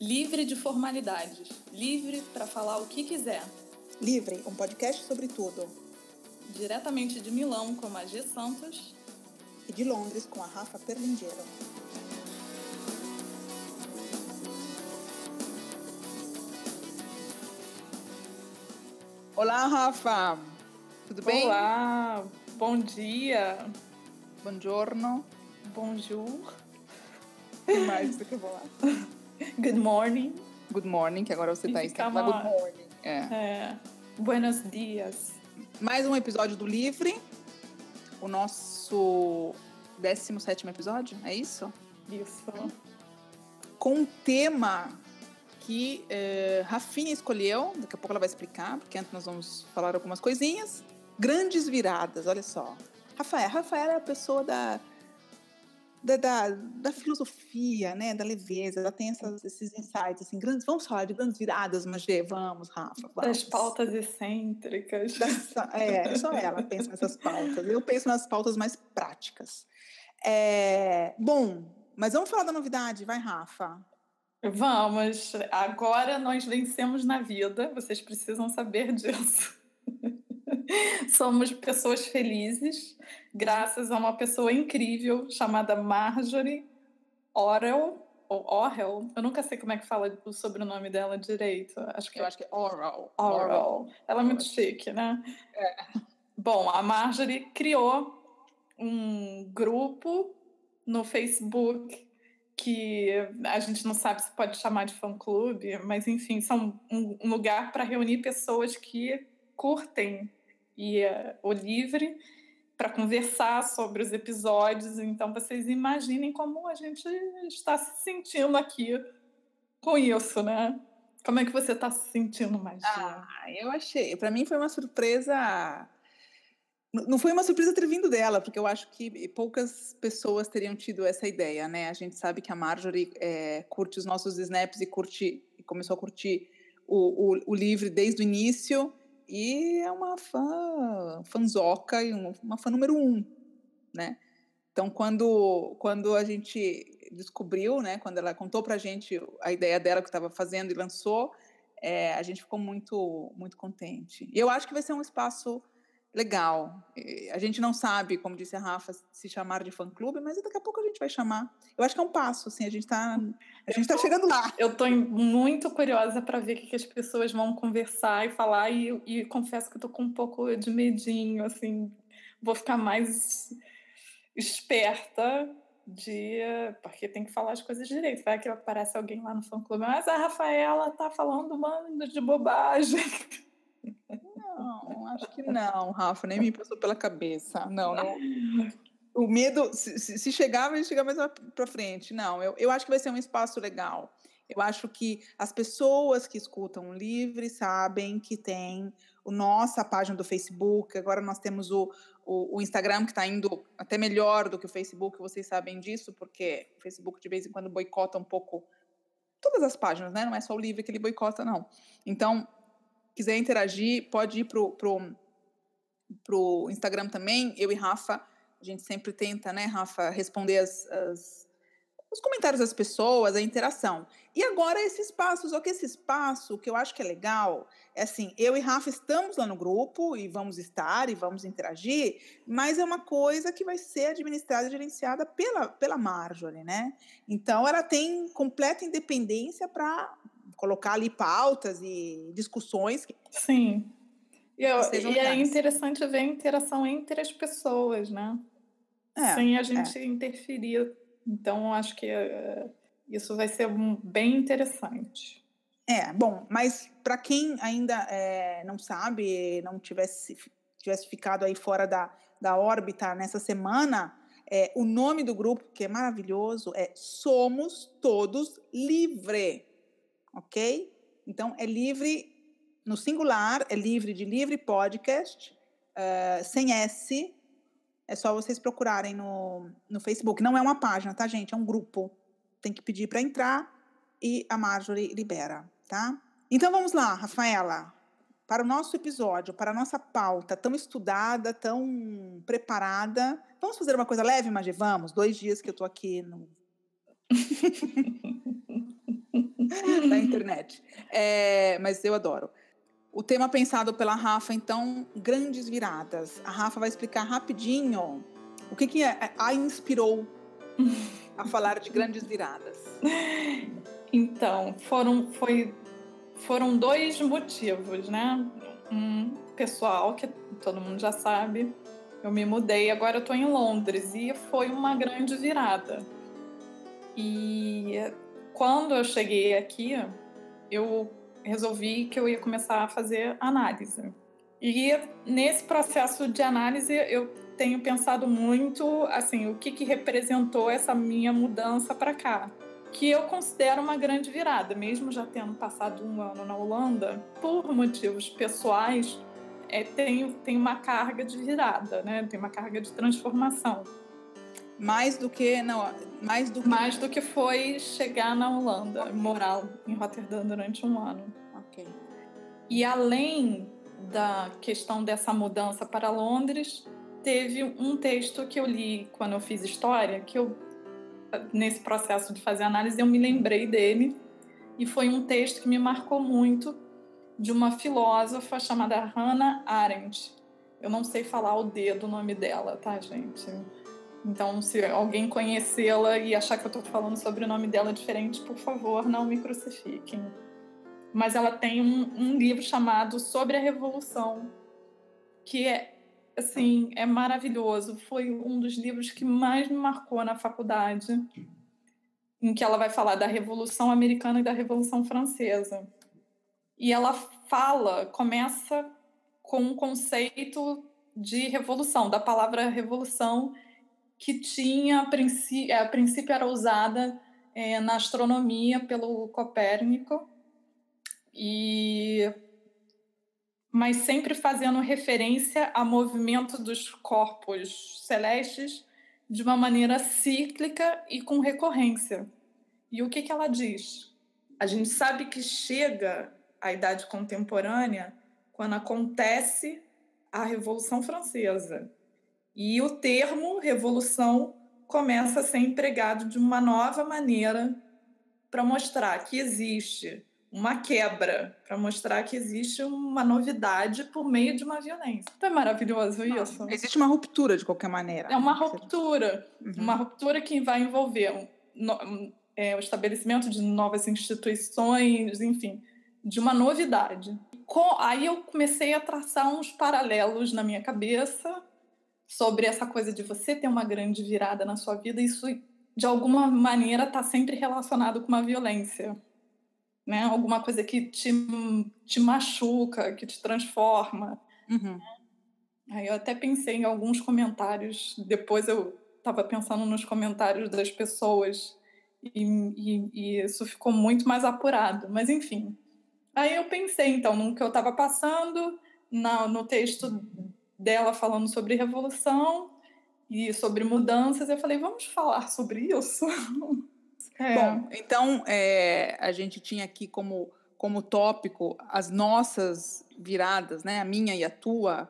Livre de formalidades, livre para falar o que quiser. Livre, um podcast sobre tudo. Diretamente de Milão com a G Santos. E de Londres com a Rafa Perlingeiro. Olá, Rafa! Tudo bem? Olá, bom dia. Buongiorno. Bonjour. O que mais você quer falar? Good morning. Good morning, que agora você está em fica good morning. É. É, buenos dias. Mais um episódio do Livre. O nosso 17 episódio, é isso? Isso. com um tema que eh, Rafinha escolheu, daqui a pouco ela vai explicar, porque antes nós vamos falar algumas coisinhas. Grandes viradas, olha só. Rafael, Rafael é a pessoa da, da, da, da filosofia, né, da leveza, ela tem essas- esses insights, assim, grandes, vamos falar de grandes viradas, Magê, vamos, Rafa, vamos. Das pautas excêntricas. É, só ela pensa nessas pautas. Eu penso nas pautas mais práticas. É, bom, mas vamos falar da novidade, vai, Rafa. Vamos, agora nós vencemos na vida, vocês precisam saber disso. Somos pessoas felizes, graças a uma pessoa incrível chamada Marjorie Orel, ou Orel, eu nunca sei como é que fala o sobrenome dela direito. Acho que Eu é acho que é. Orel. Ela é muito chique, né? Bom, a Marjorie criou um grupo no Facebook que a gente não sabe se pode chamar de fã-clube, mas enfim, são um lugar para reunir pessoas que curtem e o livre para conversar sobre os episódios. Então, vocês imaginem como a gente está se sentindo aqui com isso, né? Como é que você está se sentindo, Magia? Ah, eu achei. Para mim foi uma surpresa. Não foi uma surpresa ter vindo dela, porque eu acho que poucas pessoas teriam tido essa ideia, né? A gente sabe que a Marjorie é, curte os nossos snaps e curte, começou a curtir o, o, o livre desde o início e é uma fã, fanzoca e um- uma fã número um, né? Então, quando, quando a gente descobriu, né, quando ela contou pra gente a ideia dela que estava fazendo e lançou, é, a gente ficou muito, muito contente. E eu acho que vai ser um espaço legal. A gente não sabe, como disse a Rafa, se chamar de fã-clube, mas daqui a pouco a gente vai chamar. Eu acho que é um passo, assim, a gente está a gente tá chegando lá. Eu estou muito curiosa para ver o que, as pessoas vão conversar e falar, e, e confesso que tô com um pouco de medinho, assim, vou ficar mais esperta de. Porque tem que falar as coisas direito. Vai que aparece alguém lá no fã clube, mas a Rafaela tá falando um bando de bobagem. Não, acho que não, Rafa, nem me passou pela cabeça. Não, não. O medo, se, se- chegar, vai chegar mais para frente. Não, eu, eu acho que vai ser um espaço legal. Eu acho que as pessoas que escutam o Livre sabem que tem o nossa página do Facebook. Agora nós temos o, o, o Instagram que está indo até melhor do que o Facebook. Vocês sabem disso, porque o Facebook de vez em quando boicota um pouco todas as páginas, né? Não é só o Livre que ele boicota, não. Então, quiser interagir, pode ir pro, pro, pro Instagram também. Eu e Rafa, a gente sempre tenta, né, Rafa, responder as, as- os comentários das pessoas, a interação. E agora esse espaço, só que esse espaço, que eu acho que é legal, é assim, eu e Rafa estamos lá no grupo e vamos estar e vamos interagir, mas é uma coisa que vai ser administrada e gerenciada pela, pela Marjorie, né? Então ela tem completa independência para colocar ali pautas e discussões que Sim. E, eu- e é interessante ver a interação entre as pessoas, né? É, sem a gente interferir. Então, acho que eh, isso vai ser um- bem interessante. É, bom, mas para quem ainda eh, não sabe, não tivesse, tivesse ficado aí fora da, da órbita nessa semana, eh, o nome do grupo, que é maravilhoso, é Somos Todos Livre, ok? Então, é livre no singular, é livre de livre podcast, eh, sem S, é só vocês procurarem no, no Facebook. Não é uma página, tá, gente? É um grupo. Tem que pedir para entrar e a Marjorie libera, tá? Então vamos lá, Rafaela. Para o nosso episódio, para a nossa pauta tão estudada, tão preparada. Vamos fazer uma coisa leve, Magê? Vamos. Dois dias que eu tô aqui no. da internet. É, mas eu adoro. O tema pensado pela Rafa, então, grandes viradas. A Rafa vai explicar rapidinho o que, que a inspirou a falar de grandes viradas. Então, foram, foi, foram dois motivos, né? Um pessoal, que todo mundo já sabe, eu me mudei, agora eu estou em Londres e foi uma grande virada. E quando eu cheguei aqui, eu resolvi que eu ia começar a fazer análise. E nesse processo de análise eu tenho pensado muito assim, o que, que representou essa minha mudança para cá, que eu considero uma grande virada, mesmo já tendo passado um ano na Holanda, por motivos pessoais, é, tem, tem uma carga de virada, né? Tem uma carga de transformação. Mais do que não, mais do que mais do que foi chegar na Holanda, morar em Rotterdam durante um ano. Ok. E além da questão dessa mudança para Londres, teve um texto que eu li quando eu fiz história, que eu nesse processo de fazer análise eu me lembrei dele e foi um texto que me marcou muito de uma filósofa chamada Hannah Arendt. Eu não sei falar o D do nome dela, tá, gente? Então, se alguém conhecê-la e achar que eu estou falando sobre o nome dela diferente, por favor, não me crucifiquem. Mas ela tem um, um livro chamado Sobre a Revolução, que é assim é maravilhoso. Foi um dos livros que mais me marcou na faculdade, em que ela vai falar da Revolução Americana e da Revolução Francesa. E ela fala, começa com um conceito de revolução, da palavra revolução, que tinha, a princípio, a princípio era usada é, na astronomia pelo Copérnico, e mas sempre fazendo referência ao movimento dos corpos celestes de uma maneira cíclica e com recorrência. E o que, que ela diz? A gente sabe que chega a idade contemporânea quando acontece a Revolução Francesa. E o termo revolução começa a ser empregado de uma nova maneira para mostrar que existe uma quebra, para mostrar que existe uma novidade por meio de uma violência. Então é maravilhoso isso. Existe uma ruptura de qualquer maneira. É uma ruptura, uhum. uma ruptura que vai envolver um, é, o estabelecimento de novas instituições, enfim, de uma novidade. Com, aí eu comecei a traçar uns paralelos na minha cabeça sobre essa coisa de você ter uma grande virada na sua vida, isso de alguma maneira está sempre relacionado com uma violência. Né? Alguma coisa que te, te machuca, que te transforma. Uhum. Aí eu até pensei em alguns comentários, depois eu estava pensando nos comentários das pessoas e, e, e, isso ficou muito mais apurado. Mas enfim, Aí eu pensei, então, no que eu estava passando, na, no texto dela falando sobre revolução e sobre mudanças, eu falei, vamos falar sobre isso? É. Bom, então, é, a gente tinha aqui como, como tópico as nossas viradas, né? A minha e a tua.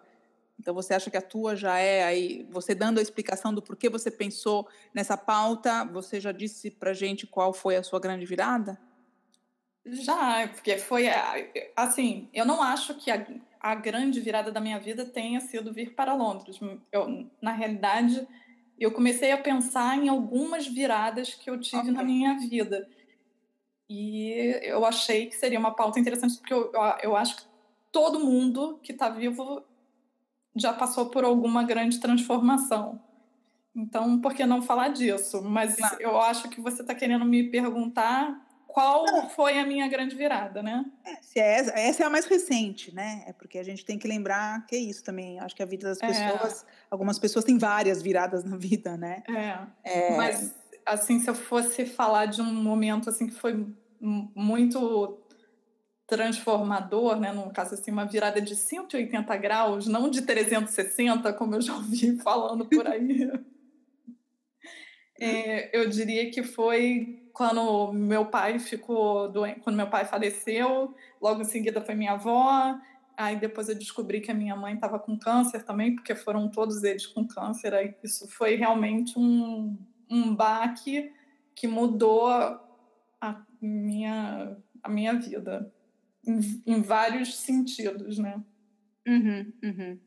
Então, você acha que a tua já é aí, você dando a explicação do porquê você pensou nessa pauta, você já disse para gente qual foi a sua grande virada? Já, porque foi assim, eu não acho que a, a grande virada da minha vida tenha sido vir para Londres. Eu, na realidade, eu comecei a pensar em algumas viradas que eu tive okay. na minha vida. E eu achei que seria uma pauta interessante, porque eu, eu acho que todo mundo que está vivo já passou por alguma grande transformação. Então, por que não falar disso? Mas claro. eu acho que você está querendo me perguntar qual foi a minha grande virada, né? É, essa, essa, é a mais recente, né? É porque a gente tem que lembrar que é isso também. Acho que a vida das é. pessoas, é. algumas pessoas têm várias viradas na vida, né? É. é. Mas assim, se eu fosse falar de um momento assim que foi muito transformador, né? No caso assim, uma virada de 180 graus, não de 360, como eu já ouvi falando por aí. É, eu diria que foi quando meu pai ficou doente, quando meu pai faleceu, logo em seguida foi minha avó, aí depois eu descobri que a minha mãe estava com câncer também, porque foram todos eles com câncer, aí isso foi realmente um, um baque que mudou a minha, a minha vida, em, em vários sentidos, né? Uhum, uhum.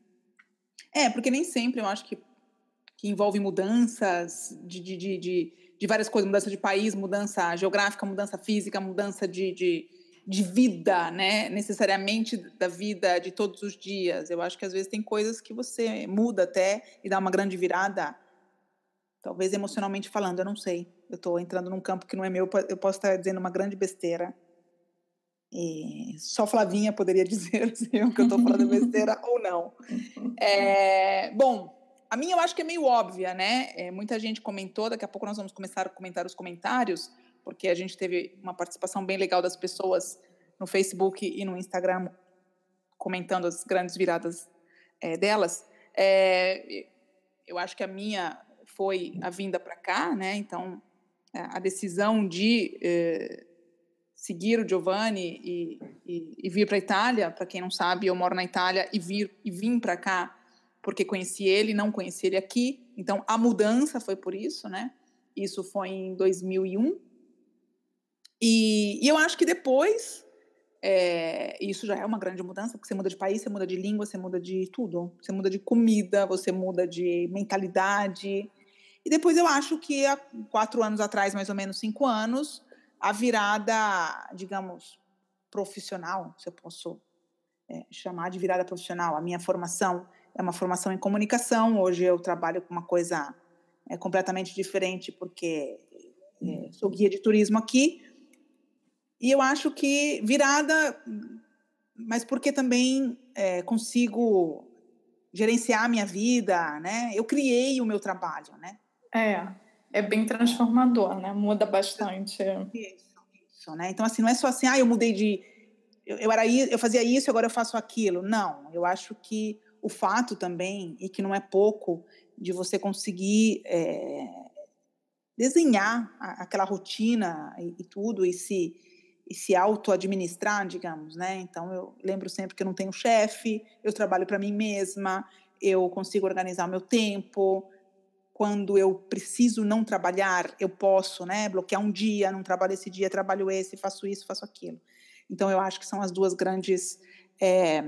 É, porque nem sempre eu acho que, que envolve mudanças de, de, de, de, de várias coisas, mudança de país, mudança geográfica, mudança física, mudança de, de, de vida, né? Necessariamente da vida de todos os dias. Eu acho que às vezes tem coisas que você muda até e dá uma grande virada, talvez emocionalmente falando, eu não sei. Eu estou entrando num campo que não é meu, eu posso estar dizendo uma grande besteira. E só Flavinha poderia dizer se eu que eu estou falando besteira ou não. É, bom, a minha eu acho que é meio óbvia, né? É, muita gente comentou, daqui a pouco nós vamos começar a comentar os comentários, porque a gente teve uma participação bem legal das pessoas no Facebook e no Instagram comentando as grandes viradas é, delas. É, eu acho que a minha foi a vinda para cá, né? Então, a decisão de é, seguir o Giovanni e, e, e vir para a Itália. Para quem não sabe, eu moro na Itália e vir e vim para cá porque conheci ele, não conheci ele aqui. Então a mudança foi por isso, né? Isso foi em 2001. E, e eu acho que depois é, isso já é uma grande mudança, porque você muda de país, você muda de língua, você muda de tudo. Você muda de comida, você muda de mentalidade. E depois eu acho que há quatro anos atrás, mais ou menos cinco anos, a virada, digamos, profissional, se eu posso é, chamar de virada profissional. A minha formação é uma formação em comunicação. Hoje eu trabalho com uma coisa é, completamente diferente, porque é, sou guia de turismo aqui. E eu acho que virada, mas porque também é, consigo gerenciar a minha vida, né? Eu criei o meu trabalho, né? É é bem transformador, né? Muda bastante. Isso, isso, né? Então, assim, não é só assim, ah, eu mudei de. Eu, eu, era, eu fazia isso, agora eu faço aquilo. Não, eu acho que o fato também, e que não é pouco, de você conseguir é, desenhar a, aquela rotina e, e, tudo, e se, e se auto-administrar, digamos, né? Então, eu lembro sempre que eu não tenho chefe, eu trabalho para mim mesma, eu consigo organizar meu tempo, quando eu preciso não trabalhar, eu posso, né, bloquear um dia, não trabalho esse dia, trabalho esse, faço isso, faço aquilo. Então, eu acho que são as duas grandes é,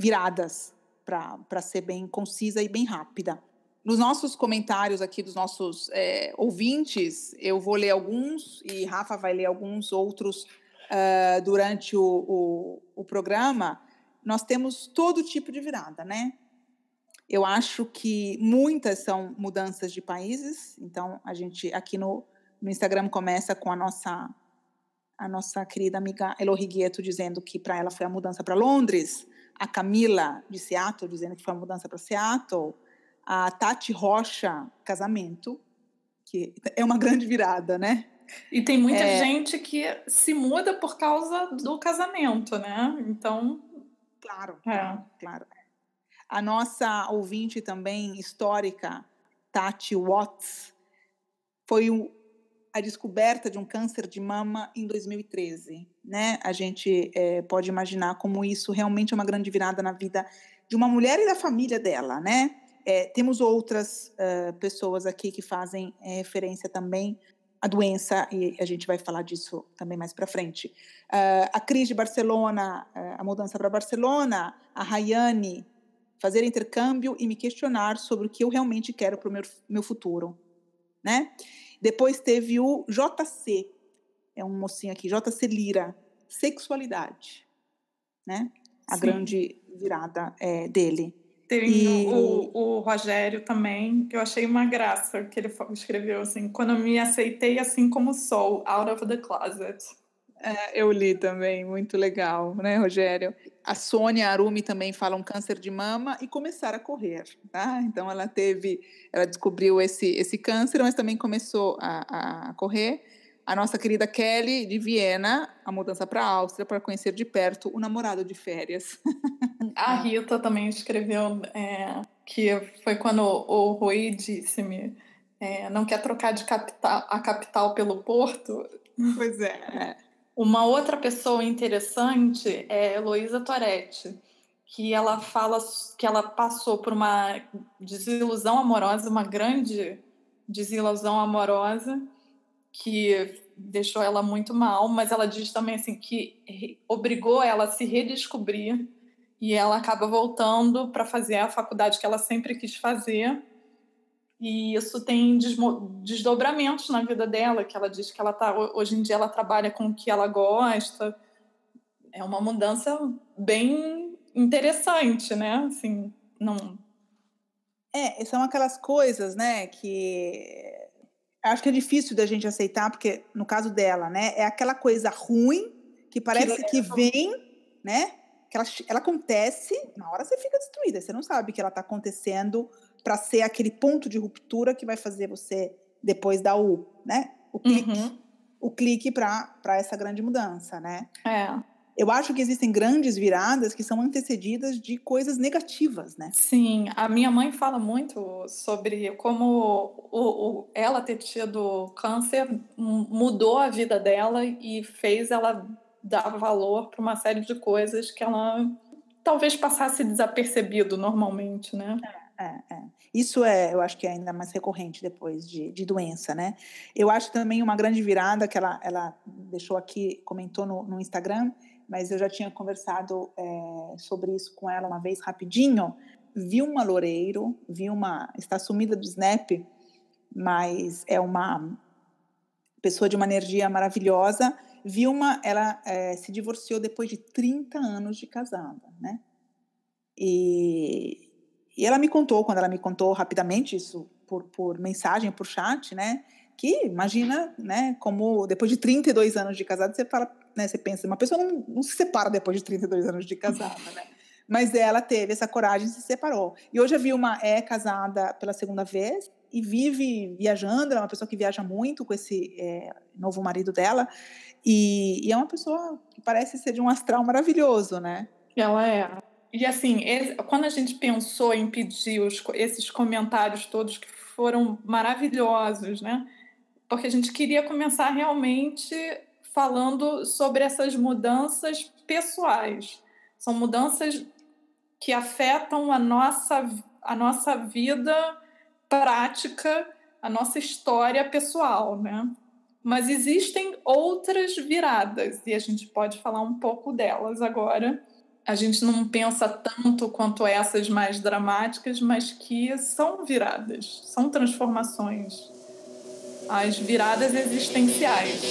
viradas para ser bem concisa e bem rápida. Nos nossos comentários aqui dos nossos é, ouvintes, eu vou ler alguns e Rafa vai ler alguns outros uh, durante o, o, o programa. Nós temos todo tipo de virada, né? Eu acho que muitas são mudanças de países. Então, a gente aqui no, no Instagram começa com a nossa a nossa querida amiga Elo Rigueto dizendo que para ela foi a mudança para Londres, a Camila de Seattle dizendo que foi a mudança para Seattle, a Tati Rocha, casamento, que é uma grande virada, né? E tem muita é... gente que se muda por causa do casamento, né? Então. Claro, é. claro. A nossa ouvinte também histórica, Tati Watts, foi o, a descoberta de um câncer de mama em 2013. Né? A gente é, pode imaginar como isso realmente é uma grande virada na vida de uma mulher e da família dela. Né? É, temos outras uh, pessoas aqui que fazem é, referência também à doença, e a gente vai falar disso também mais para frente. Uh, a Cris de Barcelona, uh, a mudança para Barcelona, a Rayane fazer intercâmbio e me questionar sobre o que eu realmente quero para o meu, meu futuro, né? Depois teve o JC, é um mocinho aqui, JC Lira, sexualidade, né? A Sim. grande virada é, dele. Tem e... o, o Rogério também, que eu achei uma graça, que ele escreveu assim, quando eu me aceitei assim como sou, out of the closet. É, eu li também, muito legal, né, Rogério? A Sônia Arumi também fala um câncer de mama e começar a correr, tá? Então ela teve, ela descobriu esse, esse câncer, mas também começou a, a correr. A nossa querida Kelly de Viena, a mudança para a Áustria para conhecer de perto o namorado de férias. A Rita também escreveu é, que foi quando o Rui disse-me é, não quer trocar de capital, a capital pelo porto. Pois é. Uma outra pessoa interessante é Heloísa Toretti, que ela fala que ela passou por uma desilusão amorosa, uma grande desilusão amorosa, que deixou ela muito mal, mas ela diz também assim que obrigou ela a se redescobrir e ela acaba voltando para fazer a faculdade que ela sempre quis fazer. E isso tem desdobramentos na vida dela, que ela diz que ela tá hoje em dia ela trabalha com o que ela gosta. É uma mudança bem interessante, né? Assim, não É, são aquelas coisas, né, que acho que é difícil da gente aceitar, porque no caso dela, né, é aquela coisa ruim que parece que, que vem, né? que ela, ela acontece, na hora você fica destruída, você não sabe que ela está acontecendo para ser aquele ponto de ruptura que vai fazer você depois dar o, né, o clique, uhum. o clique para essa grande mudança, né? É. Eu acho que existem grandes viradas que são antecedidas de coisas negativas, né? Sim, a minha mãe fala muito sobre como o, o, ela ter tido câncer mudou a vida dela e fez ela dar valor para uma série de coisas que ela talvez passasse desapercebido normalmente, né? É, é, é. Isso é, eu acho que é ainda mais recorrente depois de, de doença, né? Eu acho também uma grande virada que ela, ela deixou aqui, comentou no, no Instagram, mas eu já tinha conversado é, sobre isso com ela uma vez rapidinho. Vilma Loureiro, Vilma está sumida do Snap, mas é uma pessoa de uma energia maravilhosa Vilma, ela é, se divorciou depois de 30 anos de casada, né? E, e ela me contou, quando ela me contou rapidamente isso por, por mensagem, por chat, né? Que imagina, né? Como depois de 32 anos de casado, você fala, né? Você pensa, uma pessoa não, não se separa depois de 32 anos de casada, né? Mas ela teve essa coragem e se separou. E hoje a Vilma é casada pela segunda vez e vive viajando. Ela é uma pessoa que viaja muito com esse é, novo marido dela. E, e, é uma pessoa que parece ser de um astral maravilhoso, né? Ela é. E assim, quando a gente pensou em pedir os, esses comentários todos que foram maravilhosos, né? Porque a gente queria começar realmente falando sobre essas mudanças pessoais. São mudanças que afetam a nossa, a nossa vida prática, a nossa história pessoal, né? Mas existem outras viradas e a gente pode falar um pouco delas agora. A gente não pensa tanto quanto essas mais dramáticas, mas que são viradas, são transformações. As viradas existenciais.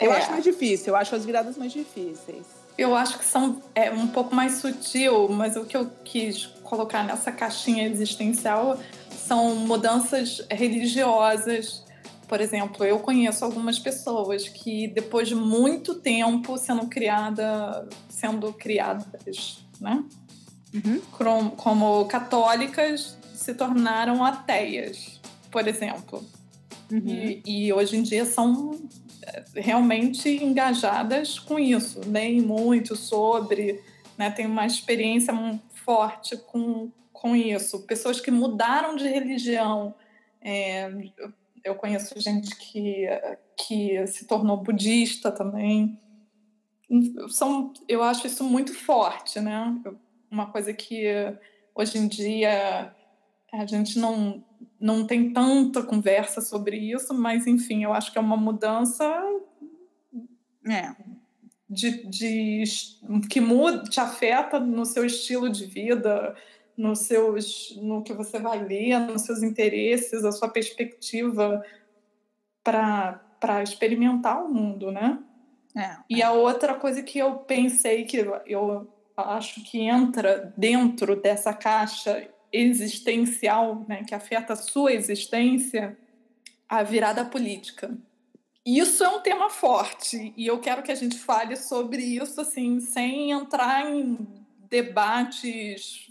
Eu é. acho mais difícil, eu acho as viradas mais difíceis. Eu acho que são é, um pouco mais sutil, mas o que eu quis colocar nessa caixinha existencial são mudanças religiosas. Por exemplo, eu conheço algumas pessoas que depois de muito tempo sendo criada, sendo criadas, né? Uhum. Como, como católicas se tornaram ateias, por exemplo. Uhum. E, e, hoje em dia são realmente engajadas com isso, leem muito sobre, né, tem uma experiência forte com, com isso. Pessoas que mudaram de religião. É, eu conheço gente que, que se tornou budista também. São, eu acho isso muito forte, né? Uma coisa que hoje em dia a gente não, não tem tanta conversa sobre isso, mas enfim, eu acho que é uma mudança é, de, de, que muda, te afeta no seu estilo de vida, no, seus, no que você vai ler, nos seus interesses, a sua perspectiva para experimentar o mundo, né? É, e é. a outra coisa que eu pensei que eu acho que entra dentro dessa caixa existencial, né, que afeta a sua existência, a virada política. Isso é um tema forte e eu quero que a gente fale sobre isso assim, sem entrar em debates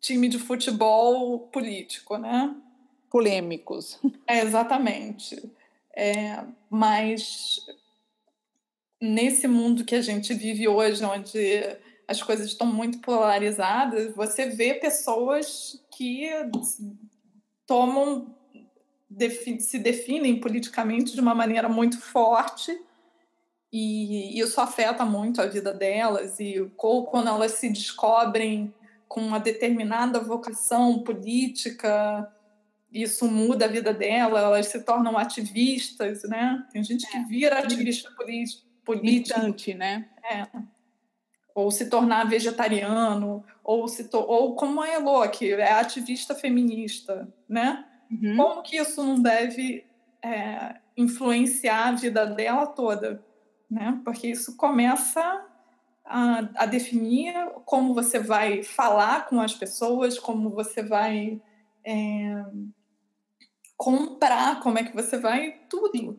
time de futebol político, né? Polêmicos. É, exatamente. É, mas nesse mundo que a gente vive hoje, onde as coisas estão muito polarizadas, você vê pessoas que tomam se definem politicamente de uma maneira muito forte e isso afeta muito a vida delas e ou quando elas se descobrem com uma determinada vocação política isso muda a vida dela elas se tornam ativistas né tem gente que é. vira ativista político político né é. ou se tornar vegetariano ou se to ou como a Elo que é ativista feminista né uhum. como que isso não deve é, influenciar a vida dela toda né? Porque isso começa a, a, definir como você vai falar com as pessoas, como você vai é, comprar, como é que você vai tudo.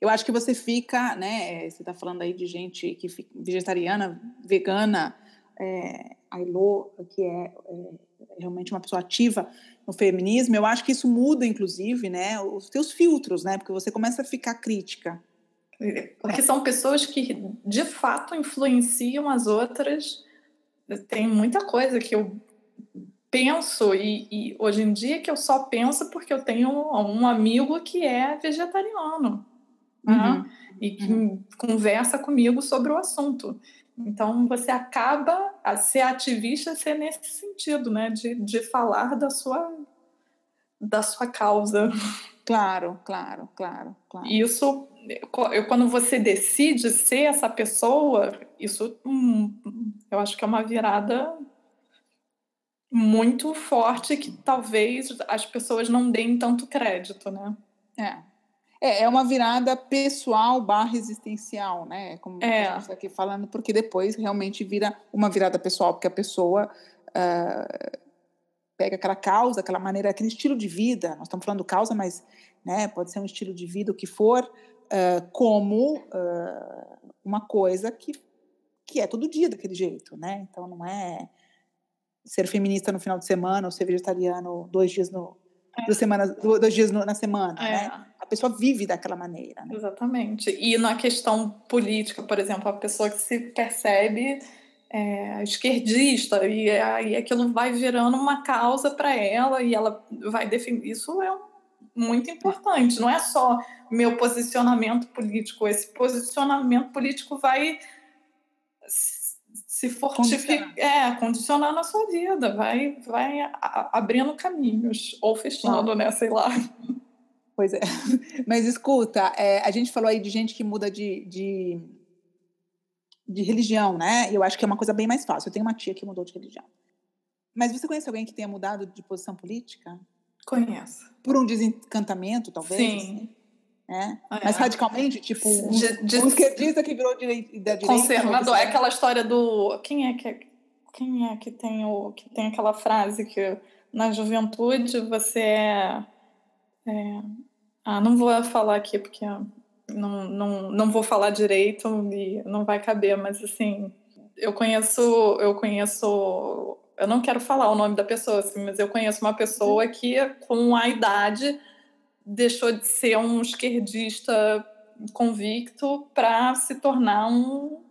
Eu acho que você fica, né? Você está falando aí de gente que fica vegetariana, vegana, é, a Ilo, que é, é, realmente uma pessoa ativa no feminismo. Eu acho que isso muda, inclusive, né? Os teus filtros, né? Porque você começa a ficar crítica porque são pessoas que de fato influenciam as outras. Tem muita coisa que eu penso e, e, hoje em dia que eu só penso porque eu tenho um, amigo que é vegetariano né? uhum. né? e que uhum. conversa comigo sobre o assunto. Então você acaba a ser ativista ser nesse sentido, né? De, de falar da sua da sua causa. Claro, claro, claro, claro. Isso quando você decide ser essa pessoa, isso hum, eu acho que é uma virada muito forte que talvez as pessoas não deem tanto crédito, né? É. É, é uma virada pessoal barra existencial, né? Como é. a gente está aqui falando, porque depois realmente vira uma virada pessoal, porque a pessoa uh, pega aquela causa, aquela maneira, aquele estilo de vida, nós estamos falando causa, mas né, pode ser um estilo de vida, o que for, uh, como uh, uma coisa que, que é todo dia daquele jeito, né? Então não é ser feminista no final de semana ou ser vegetariano dois dias no é. duas semanas dois dias no, na semana, é. né? A pessoa vive daquela maneira. Né? Exatamente. E na questão política, por exemplo, a pessoa que se percebe é, esquerdista e aí aquilo vai virando uma causa para ela e ela vai definir isso é muito importante. Não é só meu posicionamento político. Esse posicionamento político vai se fortificar, é, condicionar na sua vida, vai, vai abrindo caminhos, ou fechando, ah. né? Sei lá. Pois é. Mas escuta, é, a gente falou aí de gente que muda de, de, de religião, né? Eu acho que é uma coisa bem mais fácil. Eu tenho uma tia que mudou de religião. Mas você conhece alguém que tenha mudado de posição política? Conheço. Por um desencantamento, talvez? Sim. É? é. Mas radicalmente, tipo, um, de, de, um esquerdista que virou direi, da direita. Conservador. É aquela história do. Quem é que, quem é que, tem, o, que tem aquela frase que na juventude você é. é ah, não vou falar aqui porque não, não, não vou falar direito e não vai caber, mas assim, eu conheço, eu conheço eu não quero falar o nome da pessoa, assim, mas eu conheço uma pessoa que, com a idade, deixou de ser um esquerdista convicto para se tornar um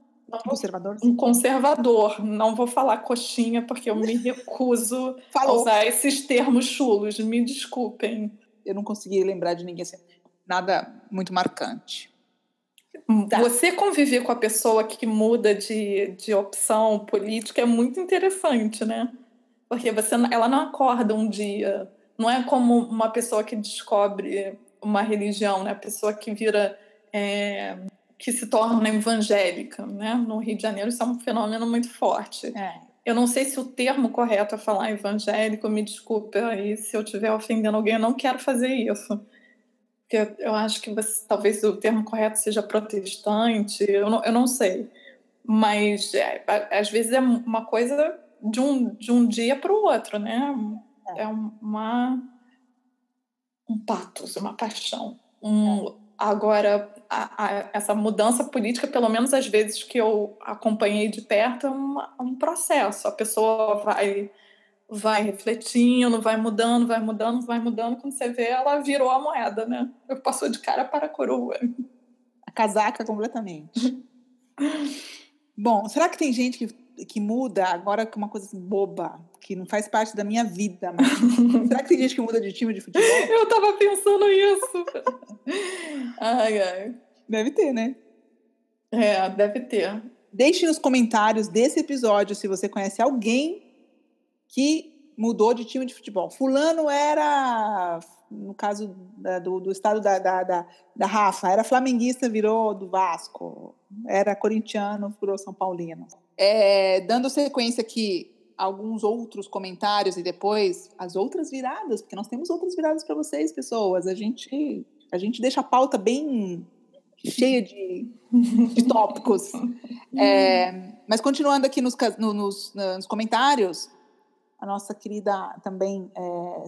conservador. Um conservador. Não vou falar coxinha porque eu me recuso a usar esses termos chulos. Me desculpem. Eu não consegui lembrar de ninguém assim. Nada muito marcante. Tá. Você conviver com a pessoa que muda de, de opção política é muito interessante, né? Porque você, ela não acorda um dia. Não é como uma pessoa que descobre uma religião, né? A pessoa que vira. É, que se torna evangélica, né? No Rio de Janeiro isso é um fenômeno muito forte. É. Eu não sei se o termo correto é falar evangélico, me desculpe aí se eu estiver ofendendo alguém, eu não quero fazer isso porque eu acho que você, talvez o termo correto seja protestante, eu não, eu não sei. Mas é, às vezes é uma coisa de um, de um dia para o outro, né? É, é uma, um patos, uma paixão. Um, é. agora, a, a, essa mudança política, pelo menos às vezes que eu acompanhei de perto, é uma, um processo. A pessoa vai vai refletindo, vai mudando, vai mudando, vai mudando. Quando você vê, ela virou a moeda, né? Passou de cara para a coroa. A casaca completamente. Bom, será que tem gente que, que muda agora com uma coisa assim, boba, que não faz parte da minha vida? Mas... será que tem gente que muda de time de futebol? Eu tava pensando isso. ai, ai. Deve ter, né? É, deve ter. Deixe nos comentários desse episódio se você conhece alguém que mudou de time de futebol. Fulano era, no caso da, do, do, estado da, da, da, da, Rafa, era flamenguista, virou do Vasco. Era corintiano, virou São Paulino. É, dando sequência aqui, alguns outros comentários e depois as outras viradas, porque nós temos outras viradas para vocês, pessoas. A gente, a gente deixa a pauta bem cheia de, de tópicos. É, mas continuando aqui nos, nos, nos, comentários, a nossa querida também é,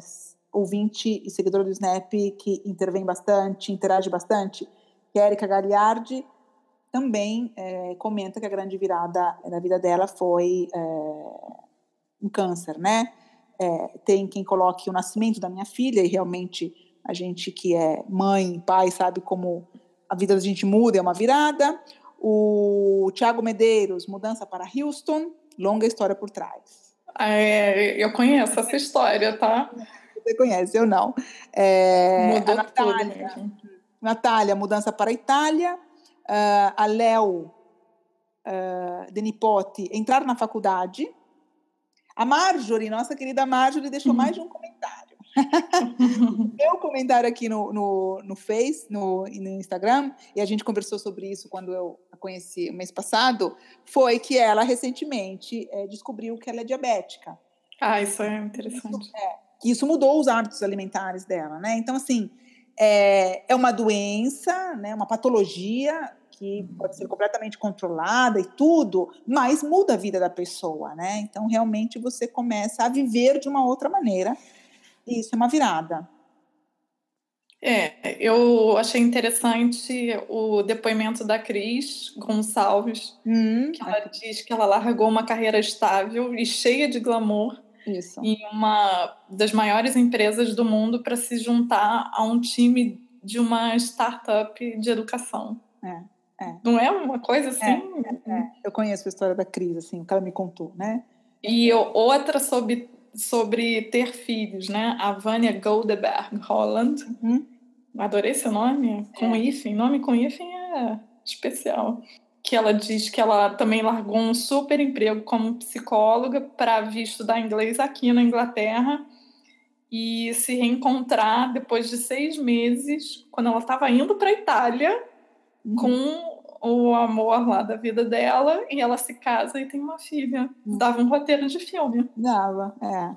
ouvinte e seguidora do Snap, que intervém bastante, interage bastante, que é Erika Gagliardi, também é, comenta que a grande virada na vida dela foi é, um câncer, né? É, tem quem coloque o nascimento da minha filha, e realmente a gente que é mãe, pai, sabe como a vida da gente muda, é uma virada. O Tiago Medeiros, mudança para Houston, longa história por trás. É, eu conheço essa história, tá? Você conhece, eu não. É, Mudou Natália, tudo Natália, mudança para a Itália. Uh, a Léo uh, Denipote, entrar na faculdade. A Marjorie, nossa querida Marjorie, deixou mais de um. Meu comentário aqui no, no, no Face, no, no Instagram, e a gente conversou sobre isso quando eu a conheci o mês passado, foi que ela recentemente é, descobriu que ela é diabética. Ah, isso é interessante. Isso, é, isso mudou os hábitos alimentares dela, né? Então, assim, é, é uma doença, né, uma patologia que pode ser completamente controlada e tudo, mas muda a vida da pessoa, né? Então, realmente, você começa a viver de uma outra maneira isso é uma virada. É, eu achei interessante o depoimento da Cris Gonçalves, hum, que ela diz que ela largou uma carreira estável e cheia de glamour Isso. em uma das maiores empresas do mundo para se juntar a um time de uma startup de educação. É, é. Não é uma coisa assim? É, é, eu conheço a história da Cris, assim, o que ela me contou, né? E outra sobre sobre ter filhos, né? A Vânia Goldeberg Holland. Uhum. Adorei seu nome, com é. hífen. Nome com hífen é especial. Que ela diz que ela também largou um super emprego como psicóloga para vir estudar inglês aqui na Inglaterra e se reencontrar depois de seis meses, quando ela estava indo para a Itália, uhum. com o amor lá da vida dela e ela se casa e tem uma filha. Dava um roteiro de filme. Dava, é.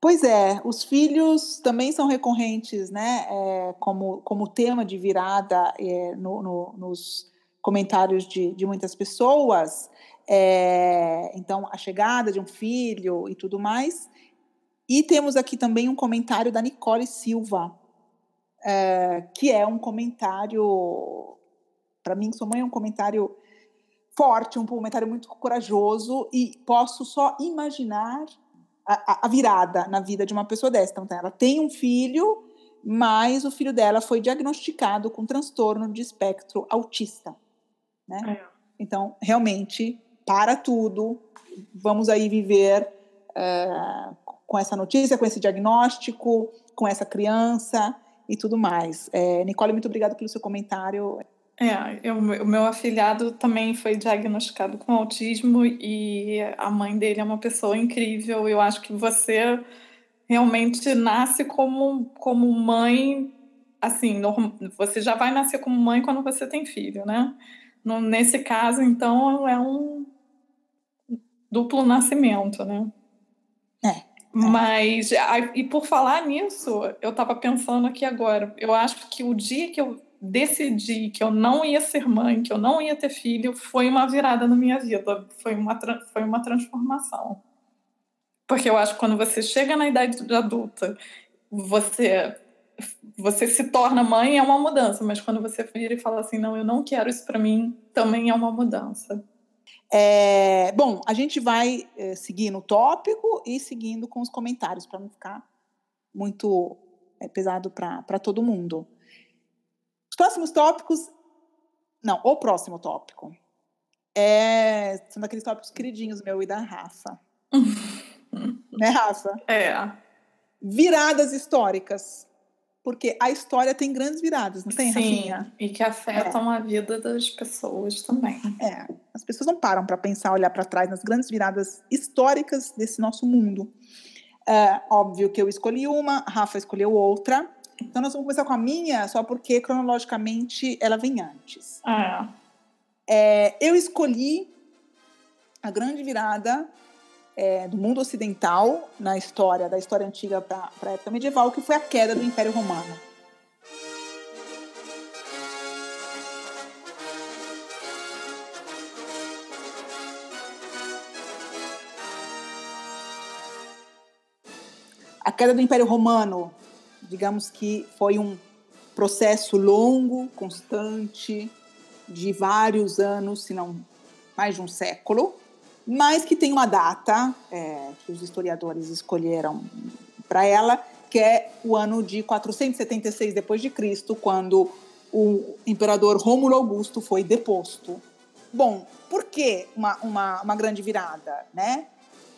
Pois é, os filhos também são recorrentes, né? É, como, como tema de virada é, no, no, nos comentários de, de muitas pessoas. É, então, a chegada de um filho e tudo mais. E temos aqui também um comentário da Nicole Silva, é, que é um comentário para mim, sua mãe é um comentário forte, um comentário muito corajoso e posso só imaginar a, a, virada na vida de uma pessoa dessa. Então, ela tem um filho, mas o filho dela foi diagnosticado com transtorno de espectro autista, né? É. Então, realmente, para tudo, vamos aí viver uh, com essa notícia, com esse diagnóstico, com essa criança e tudo mais. É, Nicole, muito obrigada pelo seu comentário. É, eu, o meu afilhado também foi diagnosticado com autismo e a mãe dele é uma pessoa incrível. Eu acho que você realmente nasce como, como mãe, assim, você já vai nascer como mãe quando você tem filho, né? No, nesse caso, então, é um duplo nascimento, né? É. é. Mas, e por falar nisso, eu estava pensando aqui agora, eu acho que o dia que eu decidi que eu não ia ser mãe, que eu não ia ter filho, foi uma virada na minha vida, foi uma, foi uma transformação. Porque eu acho que quando você chega na idade adulta, você você se torna mãe é uma mudança, mas quando você vira e fala assim, não, eu não quero isso para mim, também é uma mudança. É, bom, a gente vai é, seguir no tópico e seguindo com os comentários para não ficar muito é, pesado para todo mundo. Os próximos tópicos. Não, o próximo tópico. É, são daqueles tópicos queridinhos meu e da Rafa. né, Rafa? É. Viradas históricas. porque a história tem grandes viradas, não tem, Sim, Rafinha? e que afetam é. a vida das pessoas também. É, as pessoas não param para pensar, olhar para trás nas grandes viradas históricas desse nosso mundo. É, óbvio que eu escolhi uma, a Rafa escolheu outra. Então nós vamos começar com a minha, só porque cronologicamente ela vem antes. Ah. É, eu escolhi a grande virada é, do mundo ocidental na história, da história antiga para a época medieval, que foi a queda do Império Romano. A queda do Império Romano, digamos que foi um processo longo, constante, de vários anos, se não mais de um século, mas que tem uma data é, que os historiadores escolheram para ela, que é o ano de 476 depois de Cristo, quando o imperador Rômulo Augusto foi deposto. Bom, por que uma, uma, uma grande virada, né?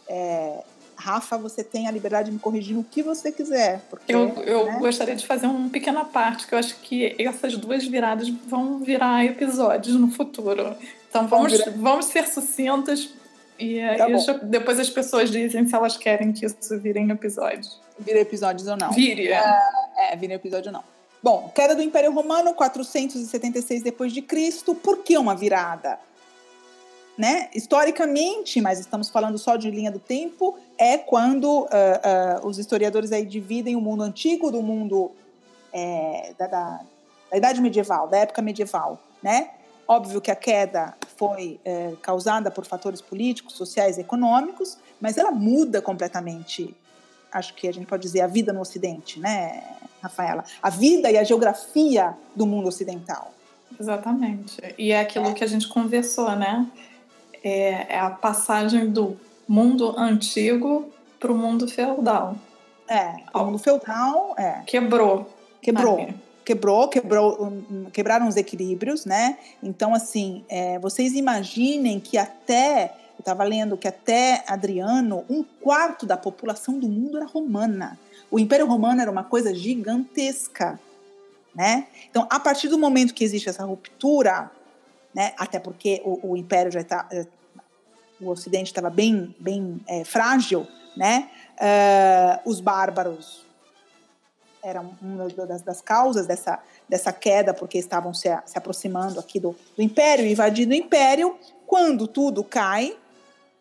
É, Rafa, você tem a liberdade de me corrigir no que você quiser. Porque, eu eu né? gostaria de fazer uma pequena parte, que eu acho que essas duas viradas vão virar episódios no futuro. Então vamos, vamos ser sucintas e tá depois as pessoas dizem se elas querem que isso virem episódios. Vire episódios ou não. Vire. É, é vire episódio ou não. Bom, queda do Império Romano, 476 depois de Cristo. Por que uma virada? Né? Historicamente, mas estamos falando só de linha do tempo, é quando uh, uh, os historiadores aí dividem o mundo antigo do mundo é, da, da, da Idade Medieval, da época medieval, né? Óbvio que a queda foi é, causada por fatores políticos, sociais e econômicos, mas ela muda completamente, acho que a gente pode dizer, a vida no Ocidente, né, Rafaela? A vida e a geografia do mundo ocidental. Exatamente. E é aquilo é. que a gente conversou, né? É, é a passagem do mundo antigo para o mundo feudal. É, o mundo feudal é. Quebrou. Quebrou quebrou, quebrou, quebraram os equilíbrios, né? Então, assim, é, vocês imaginem que até, eu estava lendo que até Adriano, um quarto da população do mundo era romana. O Império Romano era uma coisa gigantesca, né? Então, a partir do momento que existe essa ruptura, né? Até porque o, o Império já está, o Ocidente estava bem, bem é, frágil, né? Uh, os bárbaros era uma das, das, causas dessa, dessa queda, porque estavam se, se aproximando aqui do, do Império, invadindo o Império. Quando tudo cai,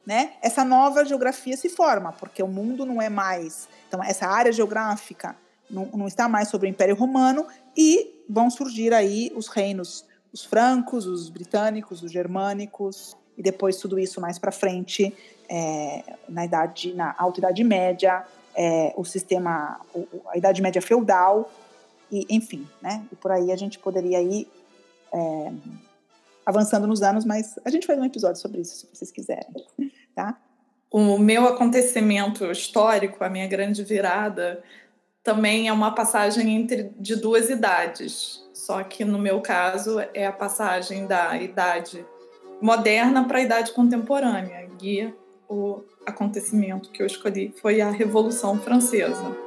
né, essa nova geografia se forma, porque o mundo não é mais. Então, essa área geográfica não, não está mais sobre o Império Romano e vão surgir aí os reinos, os francos, os britânicos, os germânicos, e depois tudo isso mais para frente, é, na idade, na Alta Idade Média, é, o sistema, a Idade Média feudal, e, enfim, né? E por aí a gente poderia ir é, avançando nos anos, mas a gente faz um episódio sobre isso, se vocês quiserem, tá? O meu acontecimento histórico, a minha grande virada, também é uma passagem entre de duas idades. Só que no meu caso é a passagem da idade moderna para a idade contemporânea. E o acontecimento que eu escolhi foi a Revolução Francesa.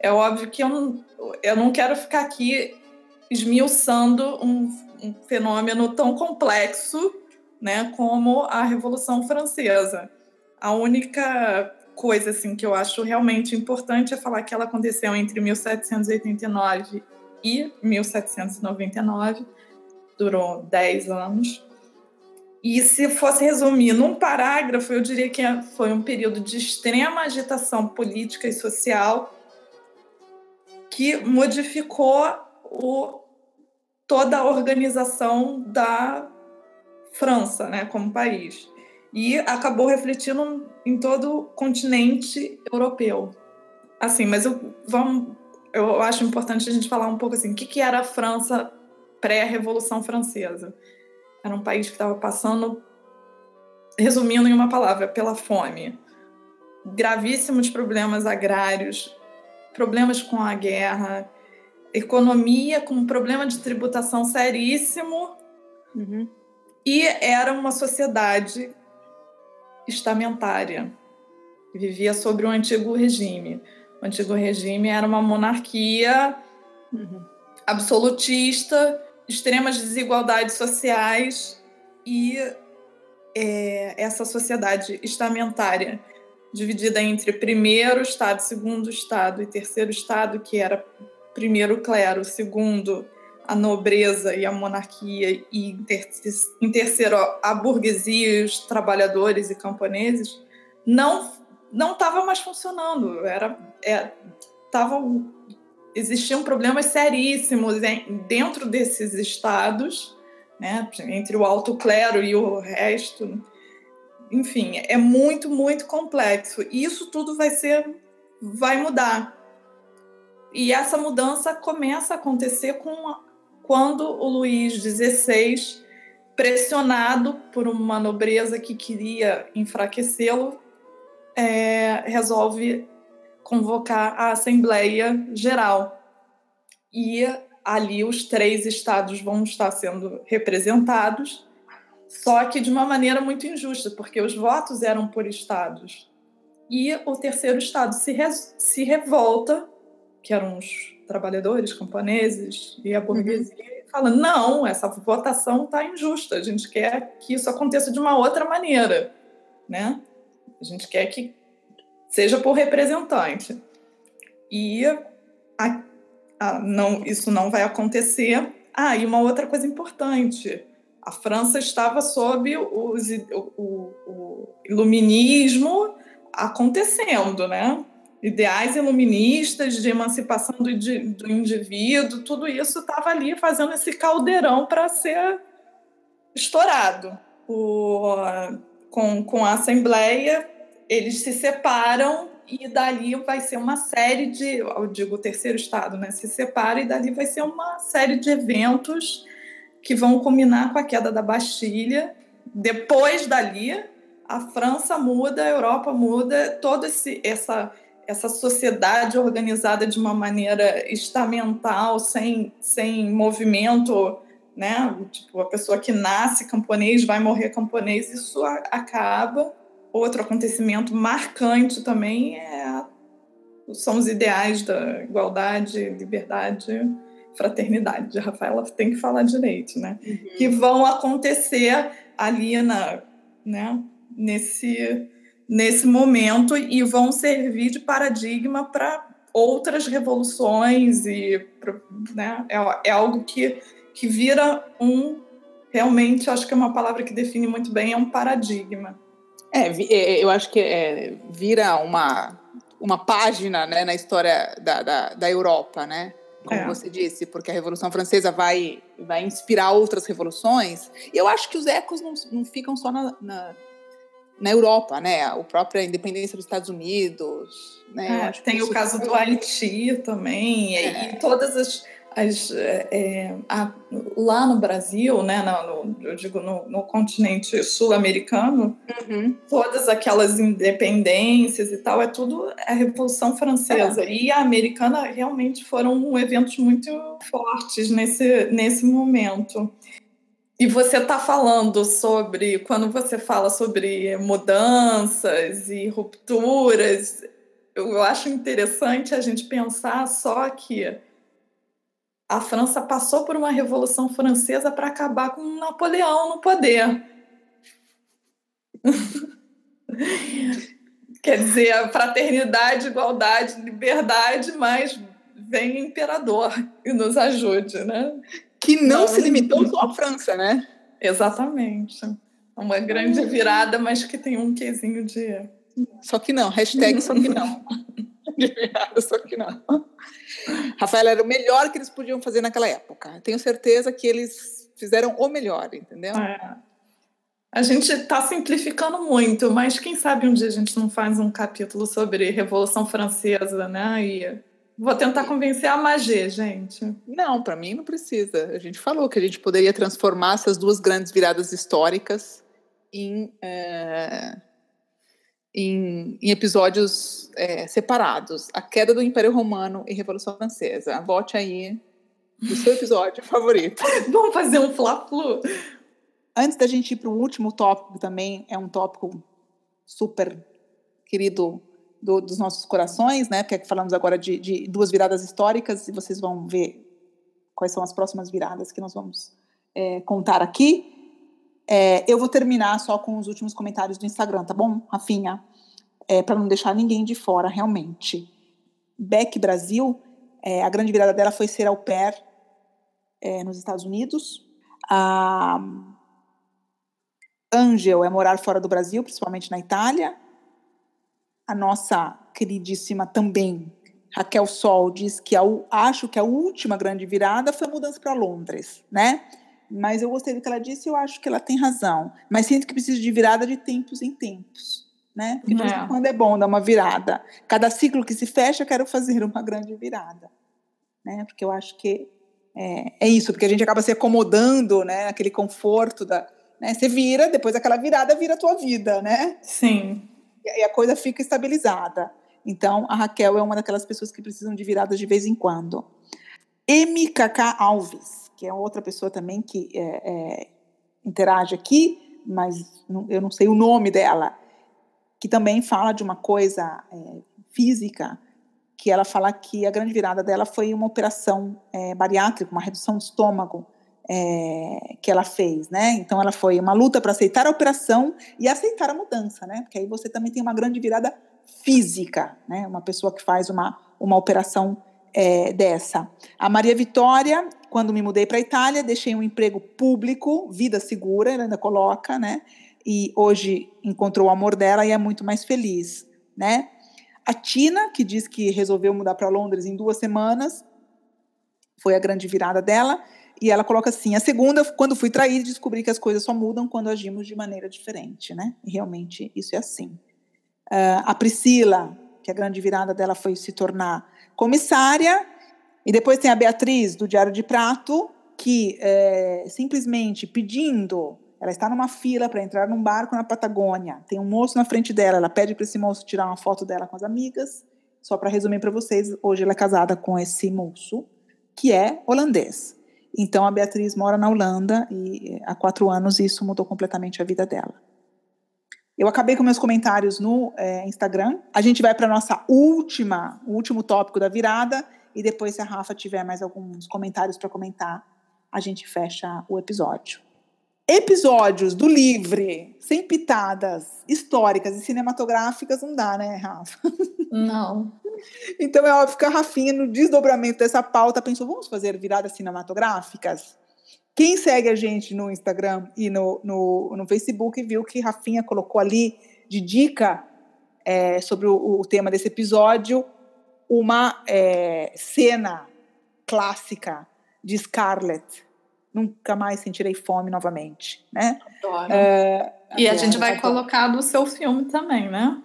É óbvio que eu não, eu não quero ficar aqui esmiuçando um, um fenômeno tão complexo né, como a Revolução Francesa. A única coisa assim que eu acho realmente importante é falar que ela aconteceu entre 1789 e 1799 durou 10 anos. E se fosse resumir num parágrafo, eu diria que foi um período de extrema agitação política e social que modificou o, toda a organização da França, né, como país, e acabou refletindo em todo o continente europeu. Assim, mas eu, vamos, eu acho importante a gente falar um pouco assim, o que, que era a França pré-Revolução Francesa. Era um país que estava passando, resumindo em uma palavra, pela fome. Gravíssimos problemas agrários, problemas com a guerra, economia com problema de tributação seríssimo. Uhum. E era uma sociedade estamentária, que vivia sobre o antigo regime. O antigo regime era uma monarquia uhum. absolutista, extremas desigualdades sociais e é, essa sociedade estamentária dividida entre primeiro estado, segundo estado e terceiro estado, que era primeiro clero, segundo a nobreza e a monarquia e em terceiro a burguesia, os trabalhadores e camponeses, não não estava mais funcionando. Era, é, tava, existiam problemas seríssimos dentro desses estados, né, entre o alto clero e o resto. Enfim, é muito, muito complexo. E isso tudo vai ser, vai mudar. E essa mudança começa a acontecer com quando o Luís XVI, pressionado por uma nobreza que queria enfraquecê-lo, é, resolve convocar a Assembleia Geral. E ali os três estados vão estar sendo representados, só que de uma maneira muito injusta, porque os votos eram por estados. E o terceiro estado se, se revolta, que eram os trabalhadores, camponeses e a burguesia, uhum. fala: não, essa votação está injusta, a gente quer que isso aconteça de uma outra maneira. Né? A gente quer que seja por representante. E a, a, não, isso não vai acontecer. Ah, e uma outra coisa importante: a França estava sob os, o, o, o iluminismo acontecendo, né? Ideais iluministas de emancipação do, do indivíduo, tudo isso estava ali fazendo esse caldeirão para ser estourado. O, com, com a Assembleia, eles se separam e dali vai ser uma série de, eu digo o terceiro estado, né, se separa e dali vai ser uma série de eventos que vão culminar com a queda da Bastilha. Depois dali, a França muda, a Europa muda, toda esse, essa essa sociedade organizada de uma maneira estamental, sem, sem movimento, né? Tipo, a pessoa que nasce camponês vai morrer camponês, isso acaba. Outro acontecimento marcante também é, são os ideais da igualdade, liberdade, fraternidade. A Rafaela tem que falar direito, né? Uhum. Que vão acontecer ali na, né? nesse nesse momento e vão servir de paradigma para outras revoluções e né, é, é, algo que, que vira um realmente acho que é uma palavra que define muito bem é um paradigma é, é eu acho que é, vira uma uma página né, na história da, da, da Europa né como é. você disse, porque a Revolução Francesa vai, vai inspirar outras revoluções. E eu acho que os ecos não, não ficam só na, na, na Europa, né? A própria independência dos Estados Unidos. Né? É, tem o caso do Haiti também, é. e todas as. as é, é, a, lá no Brasil, né, no, eu digo no, no continente sul-americano, uhum. todas aquelas independências e tal, é tudo a Revolução Francesa. É. E a americana realmente foram eventos muito fortes nesse, nesse momento. E você está falando sobre, quando você fala sobre mudanças e rupturas, eu acho interessante a gente pensar só que a França passou por uma Revolução Francesa para acabar com Napoleão no poder. Quer dizer, fraternidade, igualdade, liberdade, mas vem imperador e nos ajude, né? Que não, não se limitou só à França, né? Exatamente. Uma grande virada, mas que tem um quesinho de. Só que não, hashtag só que não. de virada, só que não. Rafael, era o melhor que eles podiam fazer naquela época. Tenho certeza que eles fizeram o melhor, entendeu? É. A gente está simplificando muito, mas quem sabe um dia a gente não faz um capítulo sobre Revolução Francesa, né? E Vou tentar convencer a Magê, gente. Não, para mim não precisa. A gente falou que a gente poderia transformar essas duas grandes viradas históricas em, é, em, em, episódios é, separados. A queda do Império Romano e Revolução Francesa. Vote aí o seu episódio favorito. Vamos fazer um fla-flu. Antes da gente ir para o último tópico também, é um tópico super querido do, dos nossos corações, né? Porque falamos agora de, de, duas viradas históricas e vocês vão ver quais são as próximas viradas que nós vamos é, contar aqui. É, eu vou terminar só com os últimos comentários do Instagram, tá bom, Rafinha? É, Para não deixar ninguém de fora, realmente. Beck Brasil, é, a grande virada dela foi ser au pair é, nos Estados Unidos. A Angel é morar fora do Brasil, principalmente na Itália. A nossa queridíssima também, Raquel Sol, diz que a, acho que a última grande virada foi a mudança para Londres, né? Mas eu gostei do que ela disse e eu acho que ela tem razão. Mas sinto que preciso de virada de tempos em tempos, né? Porque é. quando é bom dar uma virada. Cada ciclo que se fecha, eu quero fazer uma grande virada, né? Porque eu acho que é, é isso, porque a gente acaba se acomodando, né? Aquele conforto da, né? Você vira, depois aquela virada vira a tua vida, né? Sim. E a coisa fica estabilizada. Então, a Raquel é uma daquelas pessoas que precisam de viradas de vez em quando. MKK Alves, que é outra pessoa também que é, é, interage aqui, mas não, eu não sei o nome dela, que também fala de uma coisa é, física, que ela fala que a grande virada dela foi uma operação é, bariátrica, uma redução do estômago, é, que ela fez, né? Então ela foi uma luta para aceitar a operação e aceitar a mudança, né? Porque aí você também tem uma grande virada física, né? Uma pessoa que faz uma, uma operação é, dessa. A Maria Vitória, quando me mudei para a Itália, deixei um emprego público, vida segura, ela ainda coloca, né? E hoje encontrou o amor dela e é muito mais feliz, né? A Tina, que diz que resolveu mudar para Londres em duas semanas, foi a grande virada dela. E ela coloca assim: a segunda, quando fui traída, descobri que as coisas só mudam quando agimos de maneira diferente, né? E realmente isso é assim. Uh, a Priscila, que a grande virada dela foi se tornar comissária, e depois tem a Beatriz, do Diário de Prato, que é, simplesmente pedindo, ela está numa fila para entrar num barco na Patagônia, tem um moço na frente dela, ela pede para esse moço tirar uma foto dela com as amigas. Só para resumir para vocês, hoje ela é casada com esse moço, que é holandês. Então a Beatriz mora na Holanda e há quatro anos isso mudou completamente a vida dela. Eu acabei com meus comentários no é, Instagram. A gente vai para nossa última, último tópico da virada e depois se a Rafa tiver mais alguns comentários para comentar, a gente fecha o episódio. Episódios do Livre, sem pitadas históricas e cinematográficas, não dá, né, Rafa? Não. Então é óbvio que a Rafinha, no desdobramento dessa pauta, pensou: vamos fazer viradas cinematográficas? Quem segue a gente no Instagram e no, no, no Facebook viu que Rafinha colocou ali de dica é, sobre o, o, tema desse episódio uma é, cena clássica de Scarlett. Nunca mais sentirei fome novamente, né? Adoro. É, e a gente vai colocar do seu filme também, né?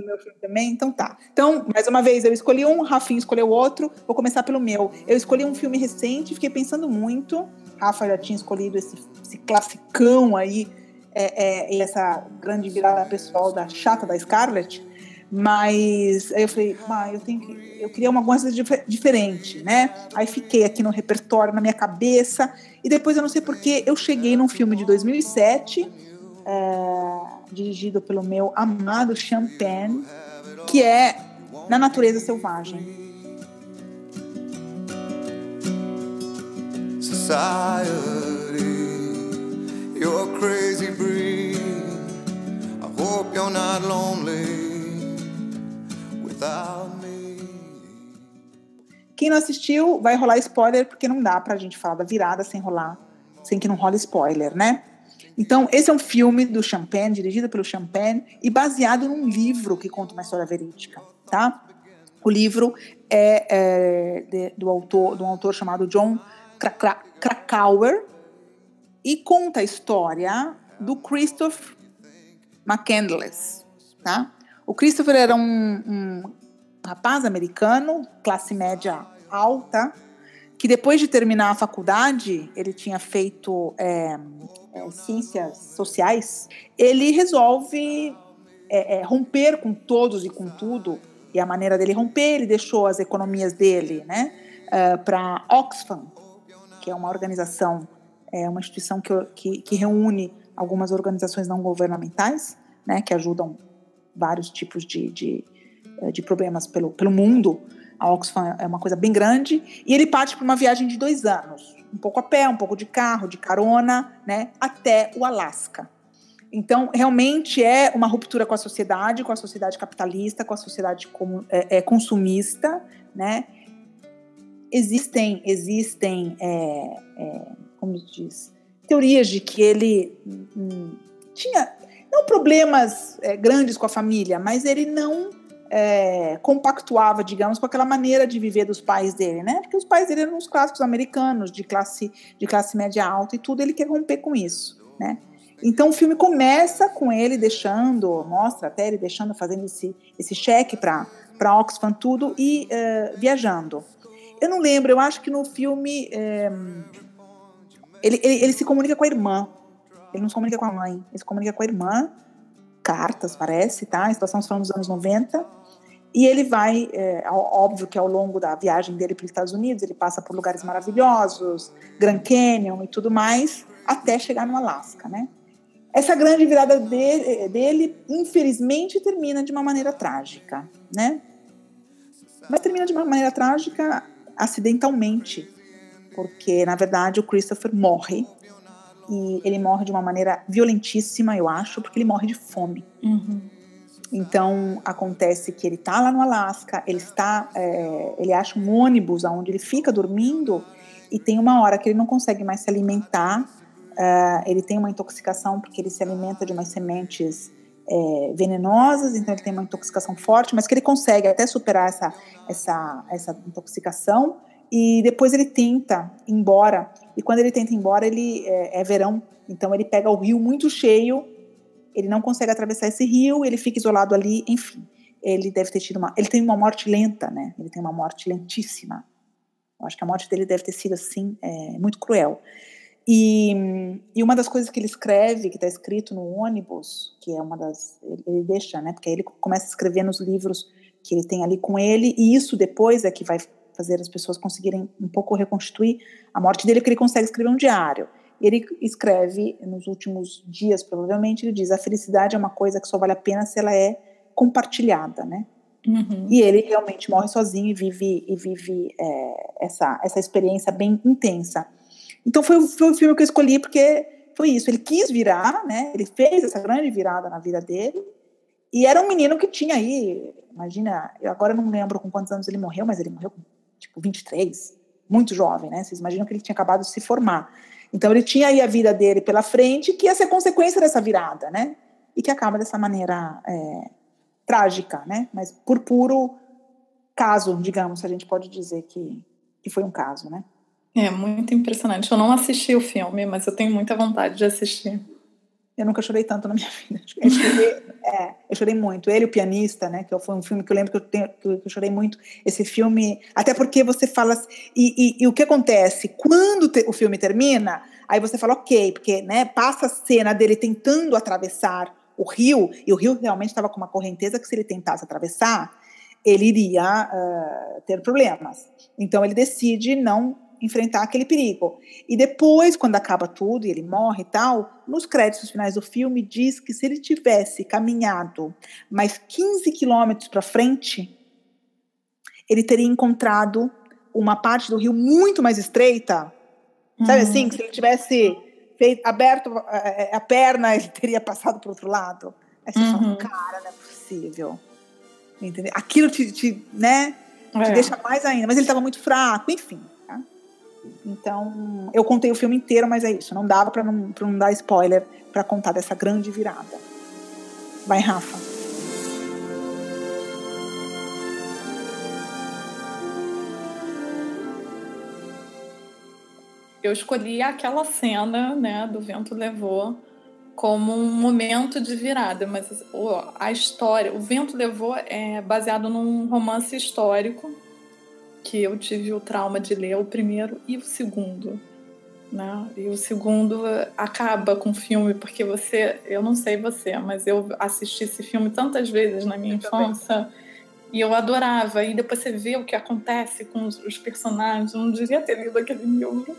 do meu filme também? Então tá. Então, mais uma vez, eu escolhi um, Rafinha escolheu outro. Vou começar pelo meu. Eu escolhi um filme recente, fiquei pensando muito. Rafa já tinha escolhido esse, esse classicão aí, é, é, e essa grande virada pessoal da chata da Scarlett. Mas aí eu falei, ah, eu tenho que, eu queria uma coisa dif diferente, né? Aí fiquei aqui no repertório, na minha cabeça, e depois eu não sei porque eu cheguei num filme de 2007. É, dirigido pelo meu amado Champagne, que é Na Natureza Selvagem. Society, you're crazy breed. I hope you're not lonely. Quem não assistiu, vai rolar spoiler, porque não dá pra gente falar da virada sem rolar, sem que não role spoiler, né? Então, esse é um filme do Champagne, dirigido pelo Champagne, e baseado num livro que conta uma história verídica, tá? O livro é, é de, do autor, de um autor chamado John Krakauer, e conta a história do Christopher McCandless, tá? O Christopher era um, um rapaz americano, classe média alta, que depois de terminar a faculdade, ele tinha feito é, é, ciências sociais, ele resolve é, é, romper com todos e com tudo. E a maneira dele romper, ele deixou as economias dele né, uh, para Oxfam, que é uma organização, é uma instituição que, que, que reúne algumas organizações não governamentais, né, que ajudam vários tipos de, de, eh, de problemas pelo, pelo mundo. A Oxfam é uma coisa bem grande. E ele parte para uma viagem de dois anos, um pouco a pé, um pouco de carro, de carona, né, até o Alasca. Então, realmente é uma ruptura com a sociedade, com a sociedade capitalista, com a sociedade é, é, consumista, né? Existem, existem, é, é como se diz, teorias de que ele hum, tinha não problemas é, grandes com a família, mas ele não é, compactuava, digamos, com aquela maneira de viver dos pais dele, né? Porque os pais dele eram os clássicos americanos de classe de classe média alta e tudo, ele quer romper com isso, né? Então o filme começa com ele deixando, mostra até ele deixando, fazendo esse, esse cheque para Oxfam, tudo, e uh, viajando. Eu não lembro, eu acho que no filme é, ele, ele, ele, se comunica com a irmã. Ele não se comunica com a mãe, ele se comunica com a irmã. Cartas, parece, tá? A situação dos anos 90. E ele vai, é, óbvio que ao longo da viagem dele para os Estados Unidos, ele passa por lugares maravilhosos, Grand Canyon e tudo mais, até chegar no Alasca, né? Essa grande virada dele, dele, infelizmente, termina de uma maneira trágica, né? Mas termina de uma maneira trágica acidentalmente, porque, na verdade, o Christopher morre e ele morre de uma maneira violentíssima, eu acho, porque ele morre de fome. Uhum. Então acontece que ele está lá no Alasca, ele está, é, ele acha um ônibus onde ele fica dormindo e tem uma hora que ele não consegue mais se alimentar Uh, ele tem uma intoxicação porque ele se alimenta de umas sementes é, venenosas, então ele tem uma intoxicação forte, mas que ele consegue até superar essa, essa, essa intoxicação e depois ele tenta ir embora. E quando ele tenta ir embora, ele é, é verão, então ele pega o rio muito cheio, ele não consegue atravessar esse rio, ele fica isolado ali, enfim. Ele deve ter tido uma. Ele tem uma morte lenta, né? Ele tem uma morte lentíssima. Eu acho que a morte dele deve ter sido assim, é, muito cruel. E, e uma das coisas que ele escreve, que está escrito no ônibus, que é uma das. Ele, deixa, né? Porque ele começa a escrever nos livros que ele tem ali com ele, e isso depois é que vai fazer as pessoas conseguirem um pouco reconstituir a morte dele, que ele consegue escrever um diário. Ele escreve nos últimos dias, provavelmente, ele diz: a felicidade é uma coisa que só vale a pena se ela é compartilhada, né? Uhum. E ele realmente morre sozinho e vive e vive é, essa essa experiência bem intensa. Então foi, foi o filme que eu escolhi porque foi isso. Ele quis virar, né? Ele fez essa grande virada na vida dele. E era um menino que tinha aí, imagina, eu agora não lembro com quantos anos ele morreu, mas ele morreu com tipo 23, muito jovem, né? Vocês imaginam que ele tinha acabado de se formar. Então ele tinha aí a vida dele pela frente, que ia ser consequência dessa virada, né? E que acaba dessa maneira é, trágica, né? Mas por puro caso, digamos, a gente pode dizer que, que foi um caso, né? É muito impressionante. Eu não assisti o filme, mas eu tenho muita vontade de assistir. Eu nunca chorei tanto na minha vida. Eu chorei, é, eu chorei muito. Ele, o pianista, né? Que foi um filme que eu lembro que eu, tenho, que eu chorei muito. Esse filme, até porque você fala. E, e, e o que acontece? Quando te, o filme termina, aí você fala, ok, porque né, passa a cena dele tentando atravessar o rio, e o rio realmente estava com uma correnteza que se ele tentasse atravessar, ele iria uh, ter problemas. Então ele decide não enfrentar aquele perigo. E depois, quando acaba tudo e ele morre e tal, nos créditos finais do filme diz que se ele tivesse caminhado mais 15 quilômetros para frente, ele teria encontrado uma parte do rio muito mais estreita. Sabe uhum. assim? Que se ele tivesse feito, aberto a, eh, eh, a, perna, ele teria passado para o outro lado. Aí você uhum. fala, cara, não é possível. Entendeu? Aquilo te, te né, te é. deixa mais ainda. Mas ele estava muito fraco, enfim. Então, eu contei o filme inteiro, mas é isso. Não dava para não, não dar spoiler para contar dessa grande virada. Vai, Rafa. Eu escolhi aquela cena, né, do vento levou como um momento de virada, mas a história, o vento levou é baseado num romance histórico que eu tive o trauma de ler o primeiro e o segundo. Né? E o segundo acaba com o filme, porque você, eu não sei você, mas eu assisti esse filme tantas vezes na minha eu infância também. e eu adorava. E depois você vê o que acontece com os, os personagens. Eu não devia ter lido aquele livro.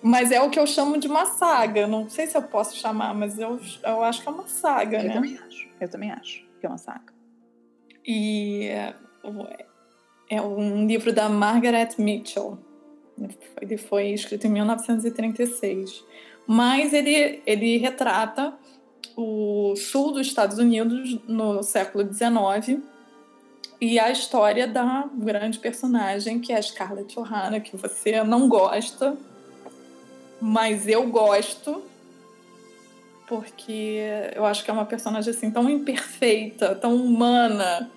Mas é o que eu chamo de uma saga. Não sei se eu posso chamar, mas eu, eu acho que é uma saga, eu né? Eu também acho. Eu também acho que é uma saga. E é um livro da Margaret Mitchell. Ele foi escrito em 1936. Mas ele, ele retrata o sul dos Estados Unidos no século XIX e a história da grande personagem que é a Scarlett O'Hara, que você não gosta, mas eu gosto porque eu acho que é uma personagem assim tão imperfeita, tão humana,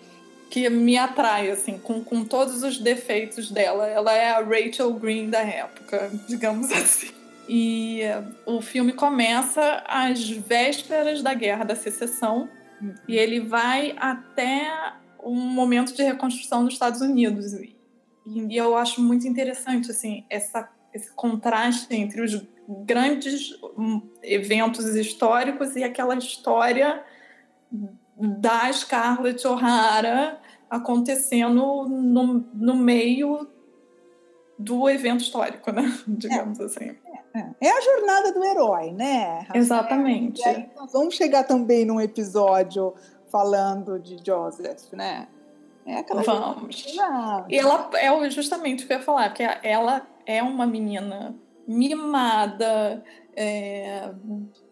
que me atrai assim, com, com todos os defeitos dela. Ela é a Rachel Green da época, digamos assim. E o filme começa às vésperas da Guerra da Secessão uhum. e ele vai até um momento de reconstrução dos Estados Unidos. E eu acho muito interessante assim essa, esse contraste entre os grandes hum, eventos históricos e aquela história da Scarlett O'Hara acontecendo no, no meio do evento histórico, né? Digamos é, assim. É, é, a jornada do herói, né? Exatamente. Aí nós vamos chegar também num episódio falando de Joseph, né? É aquela Vamos. E ela é justamente o que eu ia falar, porque ela é uma menina mimada, é,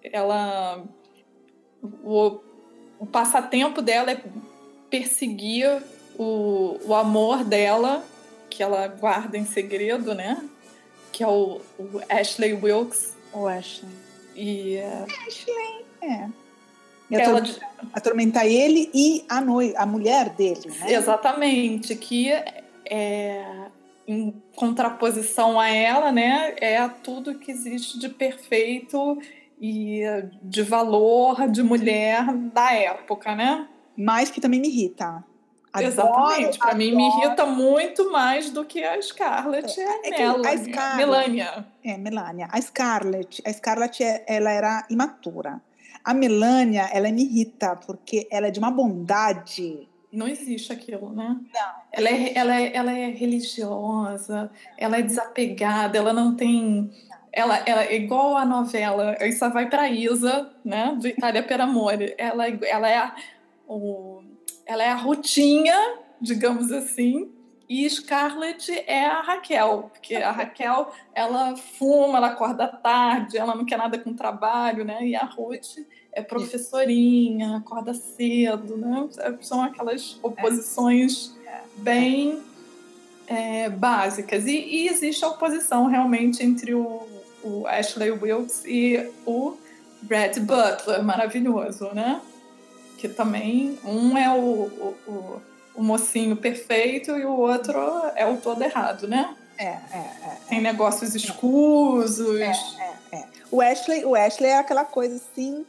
ela o, o passatempo dela é perseguir o, o amor dela, que ela guarda em segredo, né? Que é o, o Ashley Wilkes. O Ashley. E, uh, Ashley, é. E ela atormentar ele e a, noi a mulher dele, né? Exatamente, que é, em contraposição a ela, né, é tudo que existe de perfeito e de valor de mulher da época, né? Mas que também me irrita. Adoro, Exatamente. Para mim, me irrita muito mais do que a Scarlett é, é, é a Scarlett, Melania. É, Melania. A Scarlett, a Scarlett, é, ela era imatura. A Melania, ela me irrita porque ela é de uma bondade. Não existe aquilo, né? Não. Ela é, ela é, ela é religiosa, ela é desapegada, ela não tem ela, ela é igual a novela, isso vai para Isa, né, do Itália per Amore. Ela, ela é a, o, ela é a Rutinha, digamos assim, e Scarlett é a Raquel, porque a Raquel, ela fuma, ela acorda tarde, ela não quer nada com trabalho, né? E a Ruth é professorinha, acorda cedo, né? São aquelas oposições bem é, básicas. E, e, existe a oposição realmente entre o, o Ashley Wilkes e o Brad Butler, maravilhoso, né? Que também, um é o, o, o, o mocinho perfeito e o outro é o todo errado, né? É, é, é. Tem negócios escusos. É, é, é. O Ashley, o Ashley é aquela coisa assim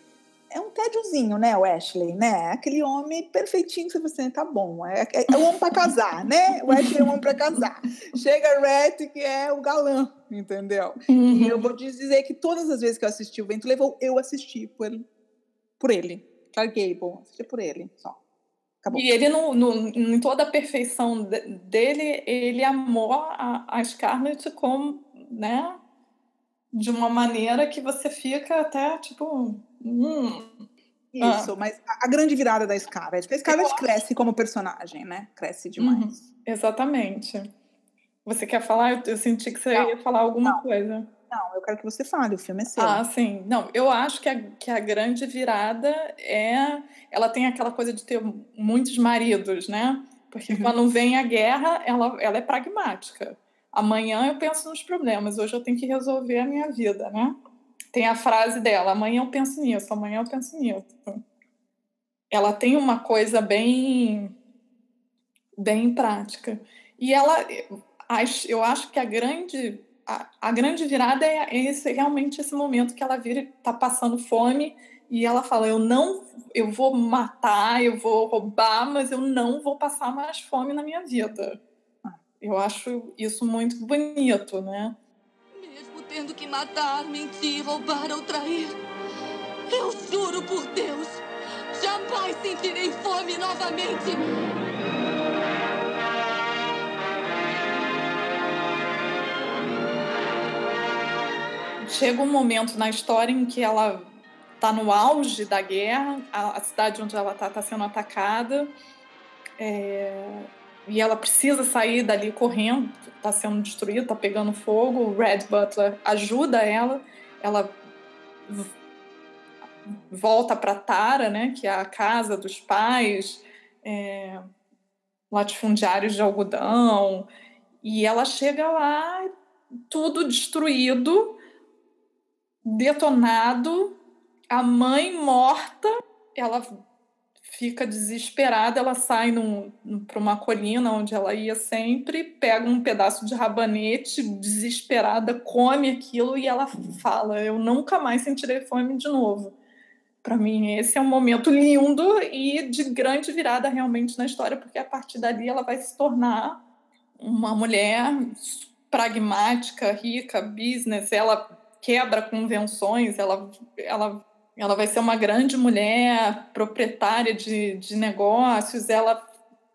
é um tédiozinho, né, o Ashley, né? Aquele homem perfeitinho que você tá bom, é, é, é um homem para casar, né? O Ashley é um homem para casar. Chega Rhett, que é o galã, entendeu? Uhum. E eu vou dizer que todas as vezes que eu assisti o Vento Levou, eu assisti por ele. Por ele. Clark Gable, assisti por ele, só. Acabou. E ele, no, no, em toda a perfeição dele, ele amou a, a Scarlett como, né? De uma maneira que você fica até, tipo Hum. Isso, ah. mas a, grande virada da Scarlett. A Scarlett Eu cresce como personagem, né? Cresce demais. Uhum. Exatamente. Você quer falar? Eu, eu senti que você não, ia falar alguma não. coisa. Não, eu quero que você fale, o filme é seu. Ah, sim. Não, eu acho que a, que a grande virada é. Ela tem aquela coisa de ter muitos maridos, né? Porque uhum. quando vem a guerra, ela, ela é pragmática. Amanhã eu penso nos problemas, hoje eu tenho que resolver a minha vida, né? Tem a frase dela: amanhã eu penso nisso, amanhã eu penso nisso. Ela tem uma coisa bem, bem prática. E ela, eu acho que a grande, a, a grande virada é esse, realmente esse momento que ela vira, está passando fome e ela fala: eu não, eu vou matar, eu vou roubar, mas eu não vou passar mais fome na minha vida. Eu acho isso muito bonito, né? Tendo que matar, mentir, roubar ou trair. Eu juro por Deus, jamais sentirei fome novamente. chega um momento na história em que ela está no auge da guerra, a, cidade onde ela está está sendo atacada, é, e ela precisa sair dali correndo, está sendo destruída, está pegando fogo. O Red Butler ajuda ela, ela volta para Tara, né, que é a casa dos pais, é, latifundiários de algodão, e ela chega lá, tudo destruído, detonado, a mãe morta, ela fica desesperada, ela sai para uma colina onde ela ia sempre, pega um pedaço de rabanete, desesperada, come aquilo e ela fala: Eu nunca mais sentirei fome de novo. Para mim, esse é um momento lindo e de grande virada realmente na história, porque a partir dali ela vai se tornar uma mulher pragmática, rica, business, ela quebra convenções, ela, ela ela vai ser uma grande mulher, proprietária de, de negócios, ela,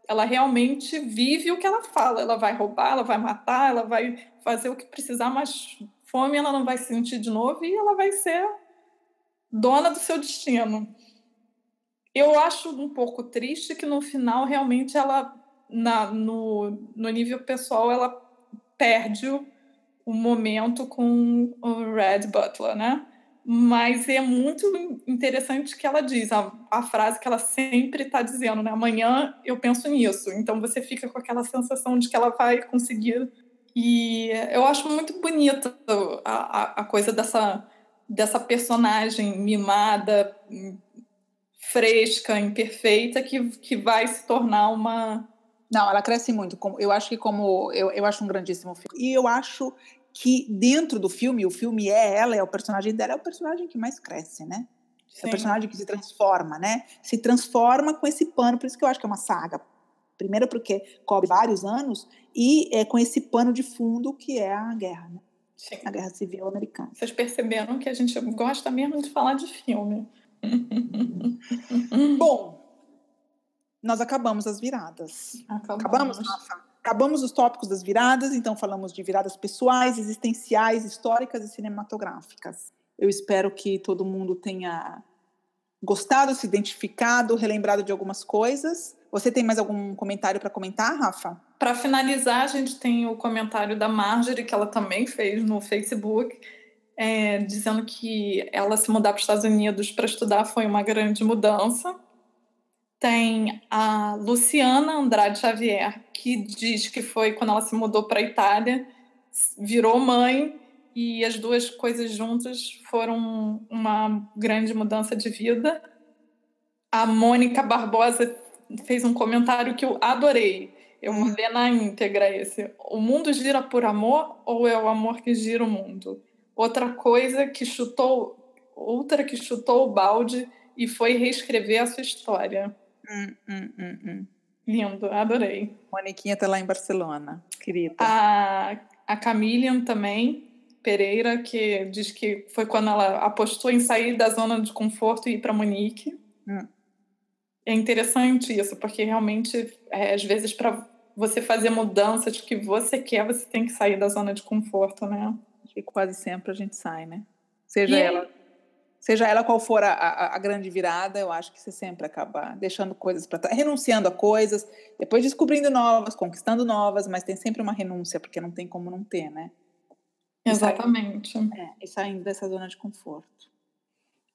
ela realmente vive o que ela fala. Ela vai roubar, ela vai matar, ela vai fazer o que precisar, mas fome ela não vai sentir de novo e ela vai ser dona do seu destino. Eu acho um pouco triste que no final realmente ela, na, no, no nível pessoal, ela perde o, o momento com o Red Butler, né? Mas é muito interessante que ela diz, a, a frase que ela sempre está dizendo, né? Amanhã eu penso nisso. Então você fica com aquela sensação de que ela vai conseguir. E eu acho muito bonita a, a, coisa dessa, dessa personagem mimada, fresca, imperfeita, que, que vai se tornar uma. Não, ela cresce muito. Eu acho que como eu, eu acho um grandíssimo filme. E eu acho que dentro do filme, o filme é ela, é o personagem dela, é o personagem que mais cresce, né? Sim. É o personagem que se transforma, né? Se transforma com esse pano, por isso que eu acho que é uma saga. Primeiro porque cobre vários anos e é com esse pano de fundo que é a guerra, né? Sim. A guerra civil americana. Vocês perceberam que a gente gosta mesmo de falar de filme. Bom, nós acabamos as viradas. Acabamos, acabamos? Acabamos os tópicos das viradas, então falamos de viradas pessoais, existenciais, históricas e cinematográficas. Eu espero que todo mundo tenha gostado, se identificado, relembrado de algumas coisas. Você tem mais algum comentário para comentar, Rafa? Para finalizar, a gente tem o comentário da Marjorie, que ela também fez no Facebook, é, dizendo que ela se mudar para os Estados Unidos para estudar foi uma grande mudança tem a Luciana Andrade Xavier, que diz que foi quando ela se mudou para a Itália, virou mãe e as duas coisas juntas foram uma grande mudança de vida. A Mônica Barbosa fez um comentário que eu adorei. Eu ler na íntegra esse. O mundo gira por amor ou é o amor que gira o mundo? Outra coisa que chutou, outra que chutou o balde e foi reescrever a sua história. Hum, hum, hum, hum, Lindo, adorei. Moniquinha tá lá em Barcelona, querida. A, a Camilian também, Pereira, que diz que foi quando ela apostou em sair da zona de conforto e ir para Monique. Hum. É interessante isso, porque realmente, é, às vezes, para você fazer mudanças que você quer, você tem que sair da zona de conforto, né? E quase sempre a gente sai, né? Seja e ela seja ela qual for a, a, a, grande virada, eu acho que você sempre acaba deixando coisas para trás, renunciando a coisas, depois descobrindo novas, conquistando novas, mas tem sempre uma renúncia, porque não tem como não ter, né? Exatamente. E saindo, é, e saindo dessa zona de conforto.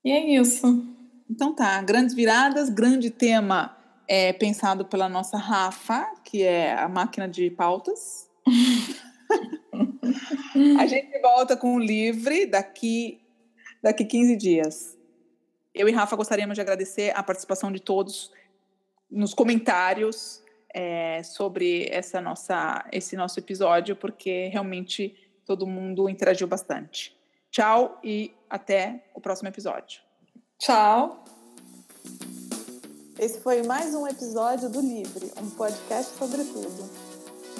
E é isso. Então tá, grandes viradas, grande tema é, pensado pela nossa Rafa, que é a máquina de pautas. a gente volta com o livre daqui daqui 15 dias. Eu e Rafa gostaríamos de agradecer a participação de todos nos comentários é, sobre essa nossa, esse nosso episódio, porque realmente todo mundo interagiu bastante. Tchau e até o próximo episódio. Tchau. Esse foi mais um episódio do Livre, um podcast sobre tudo.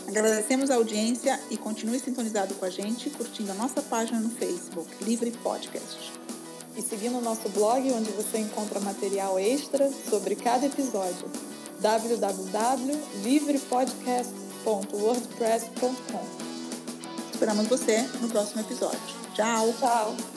Agradecemos a audiência e continue sintonizado com a gente, curtindo a nossa página no Facebook, Livre Podcast. E seguindo o nosso blog, onde você encontra material extra sobre cada episódio, www.livrepodcast.wordpress.com. Esperamos você no próximo episódio. Tchau. Tchau.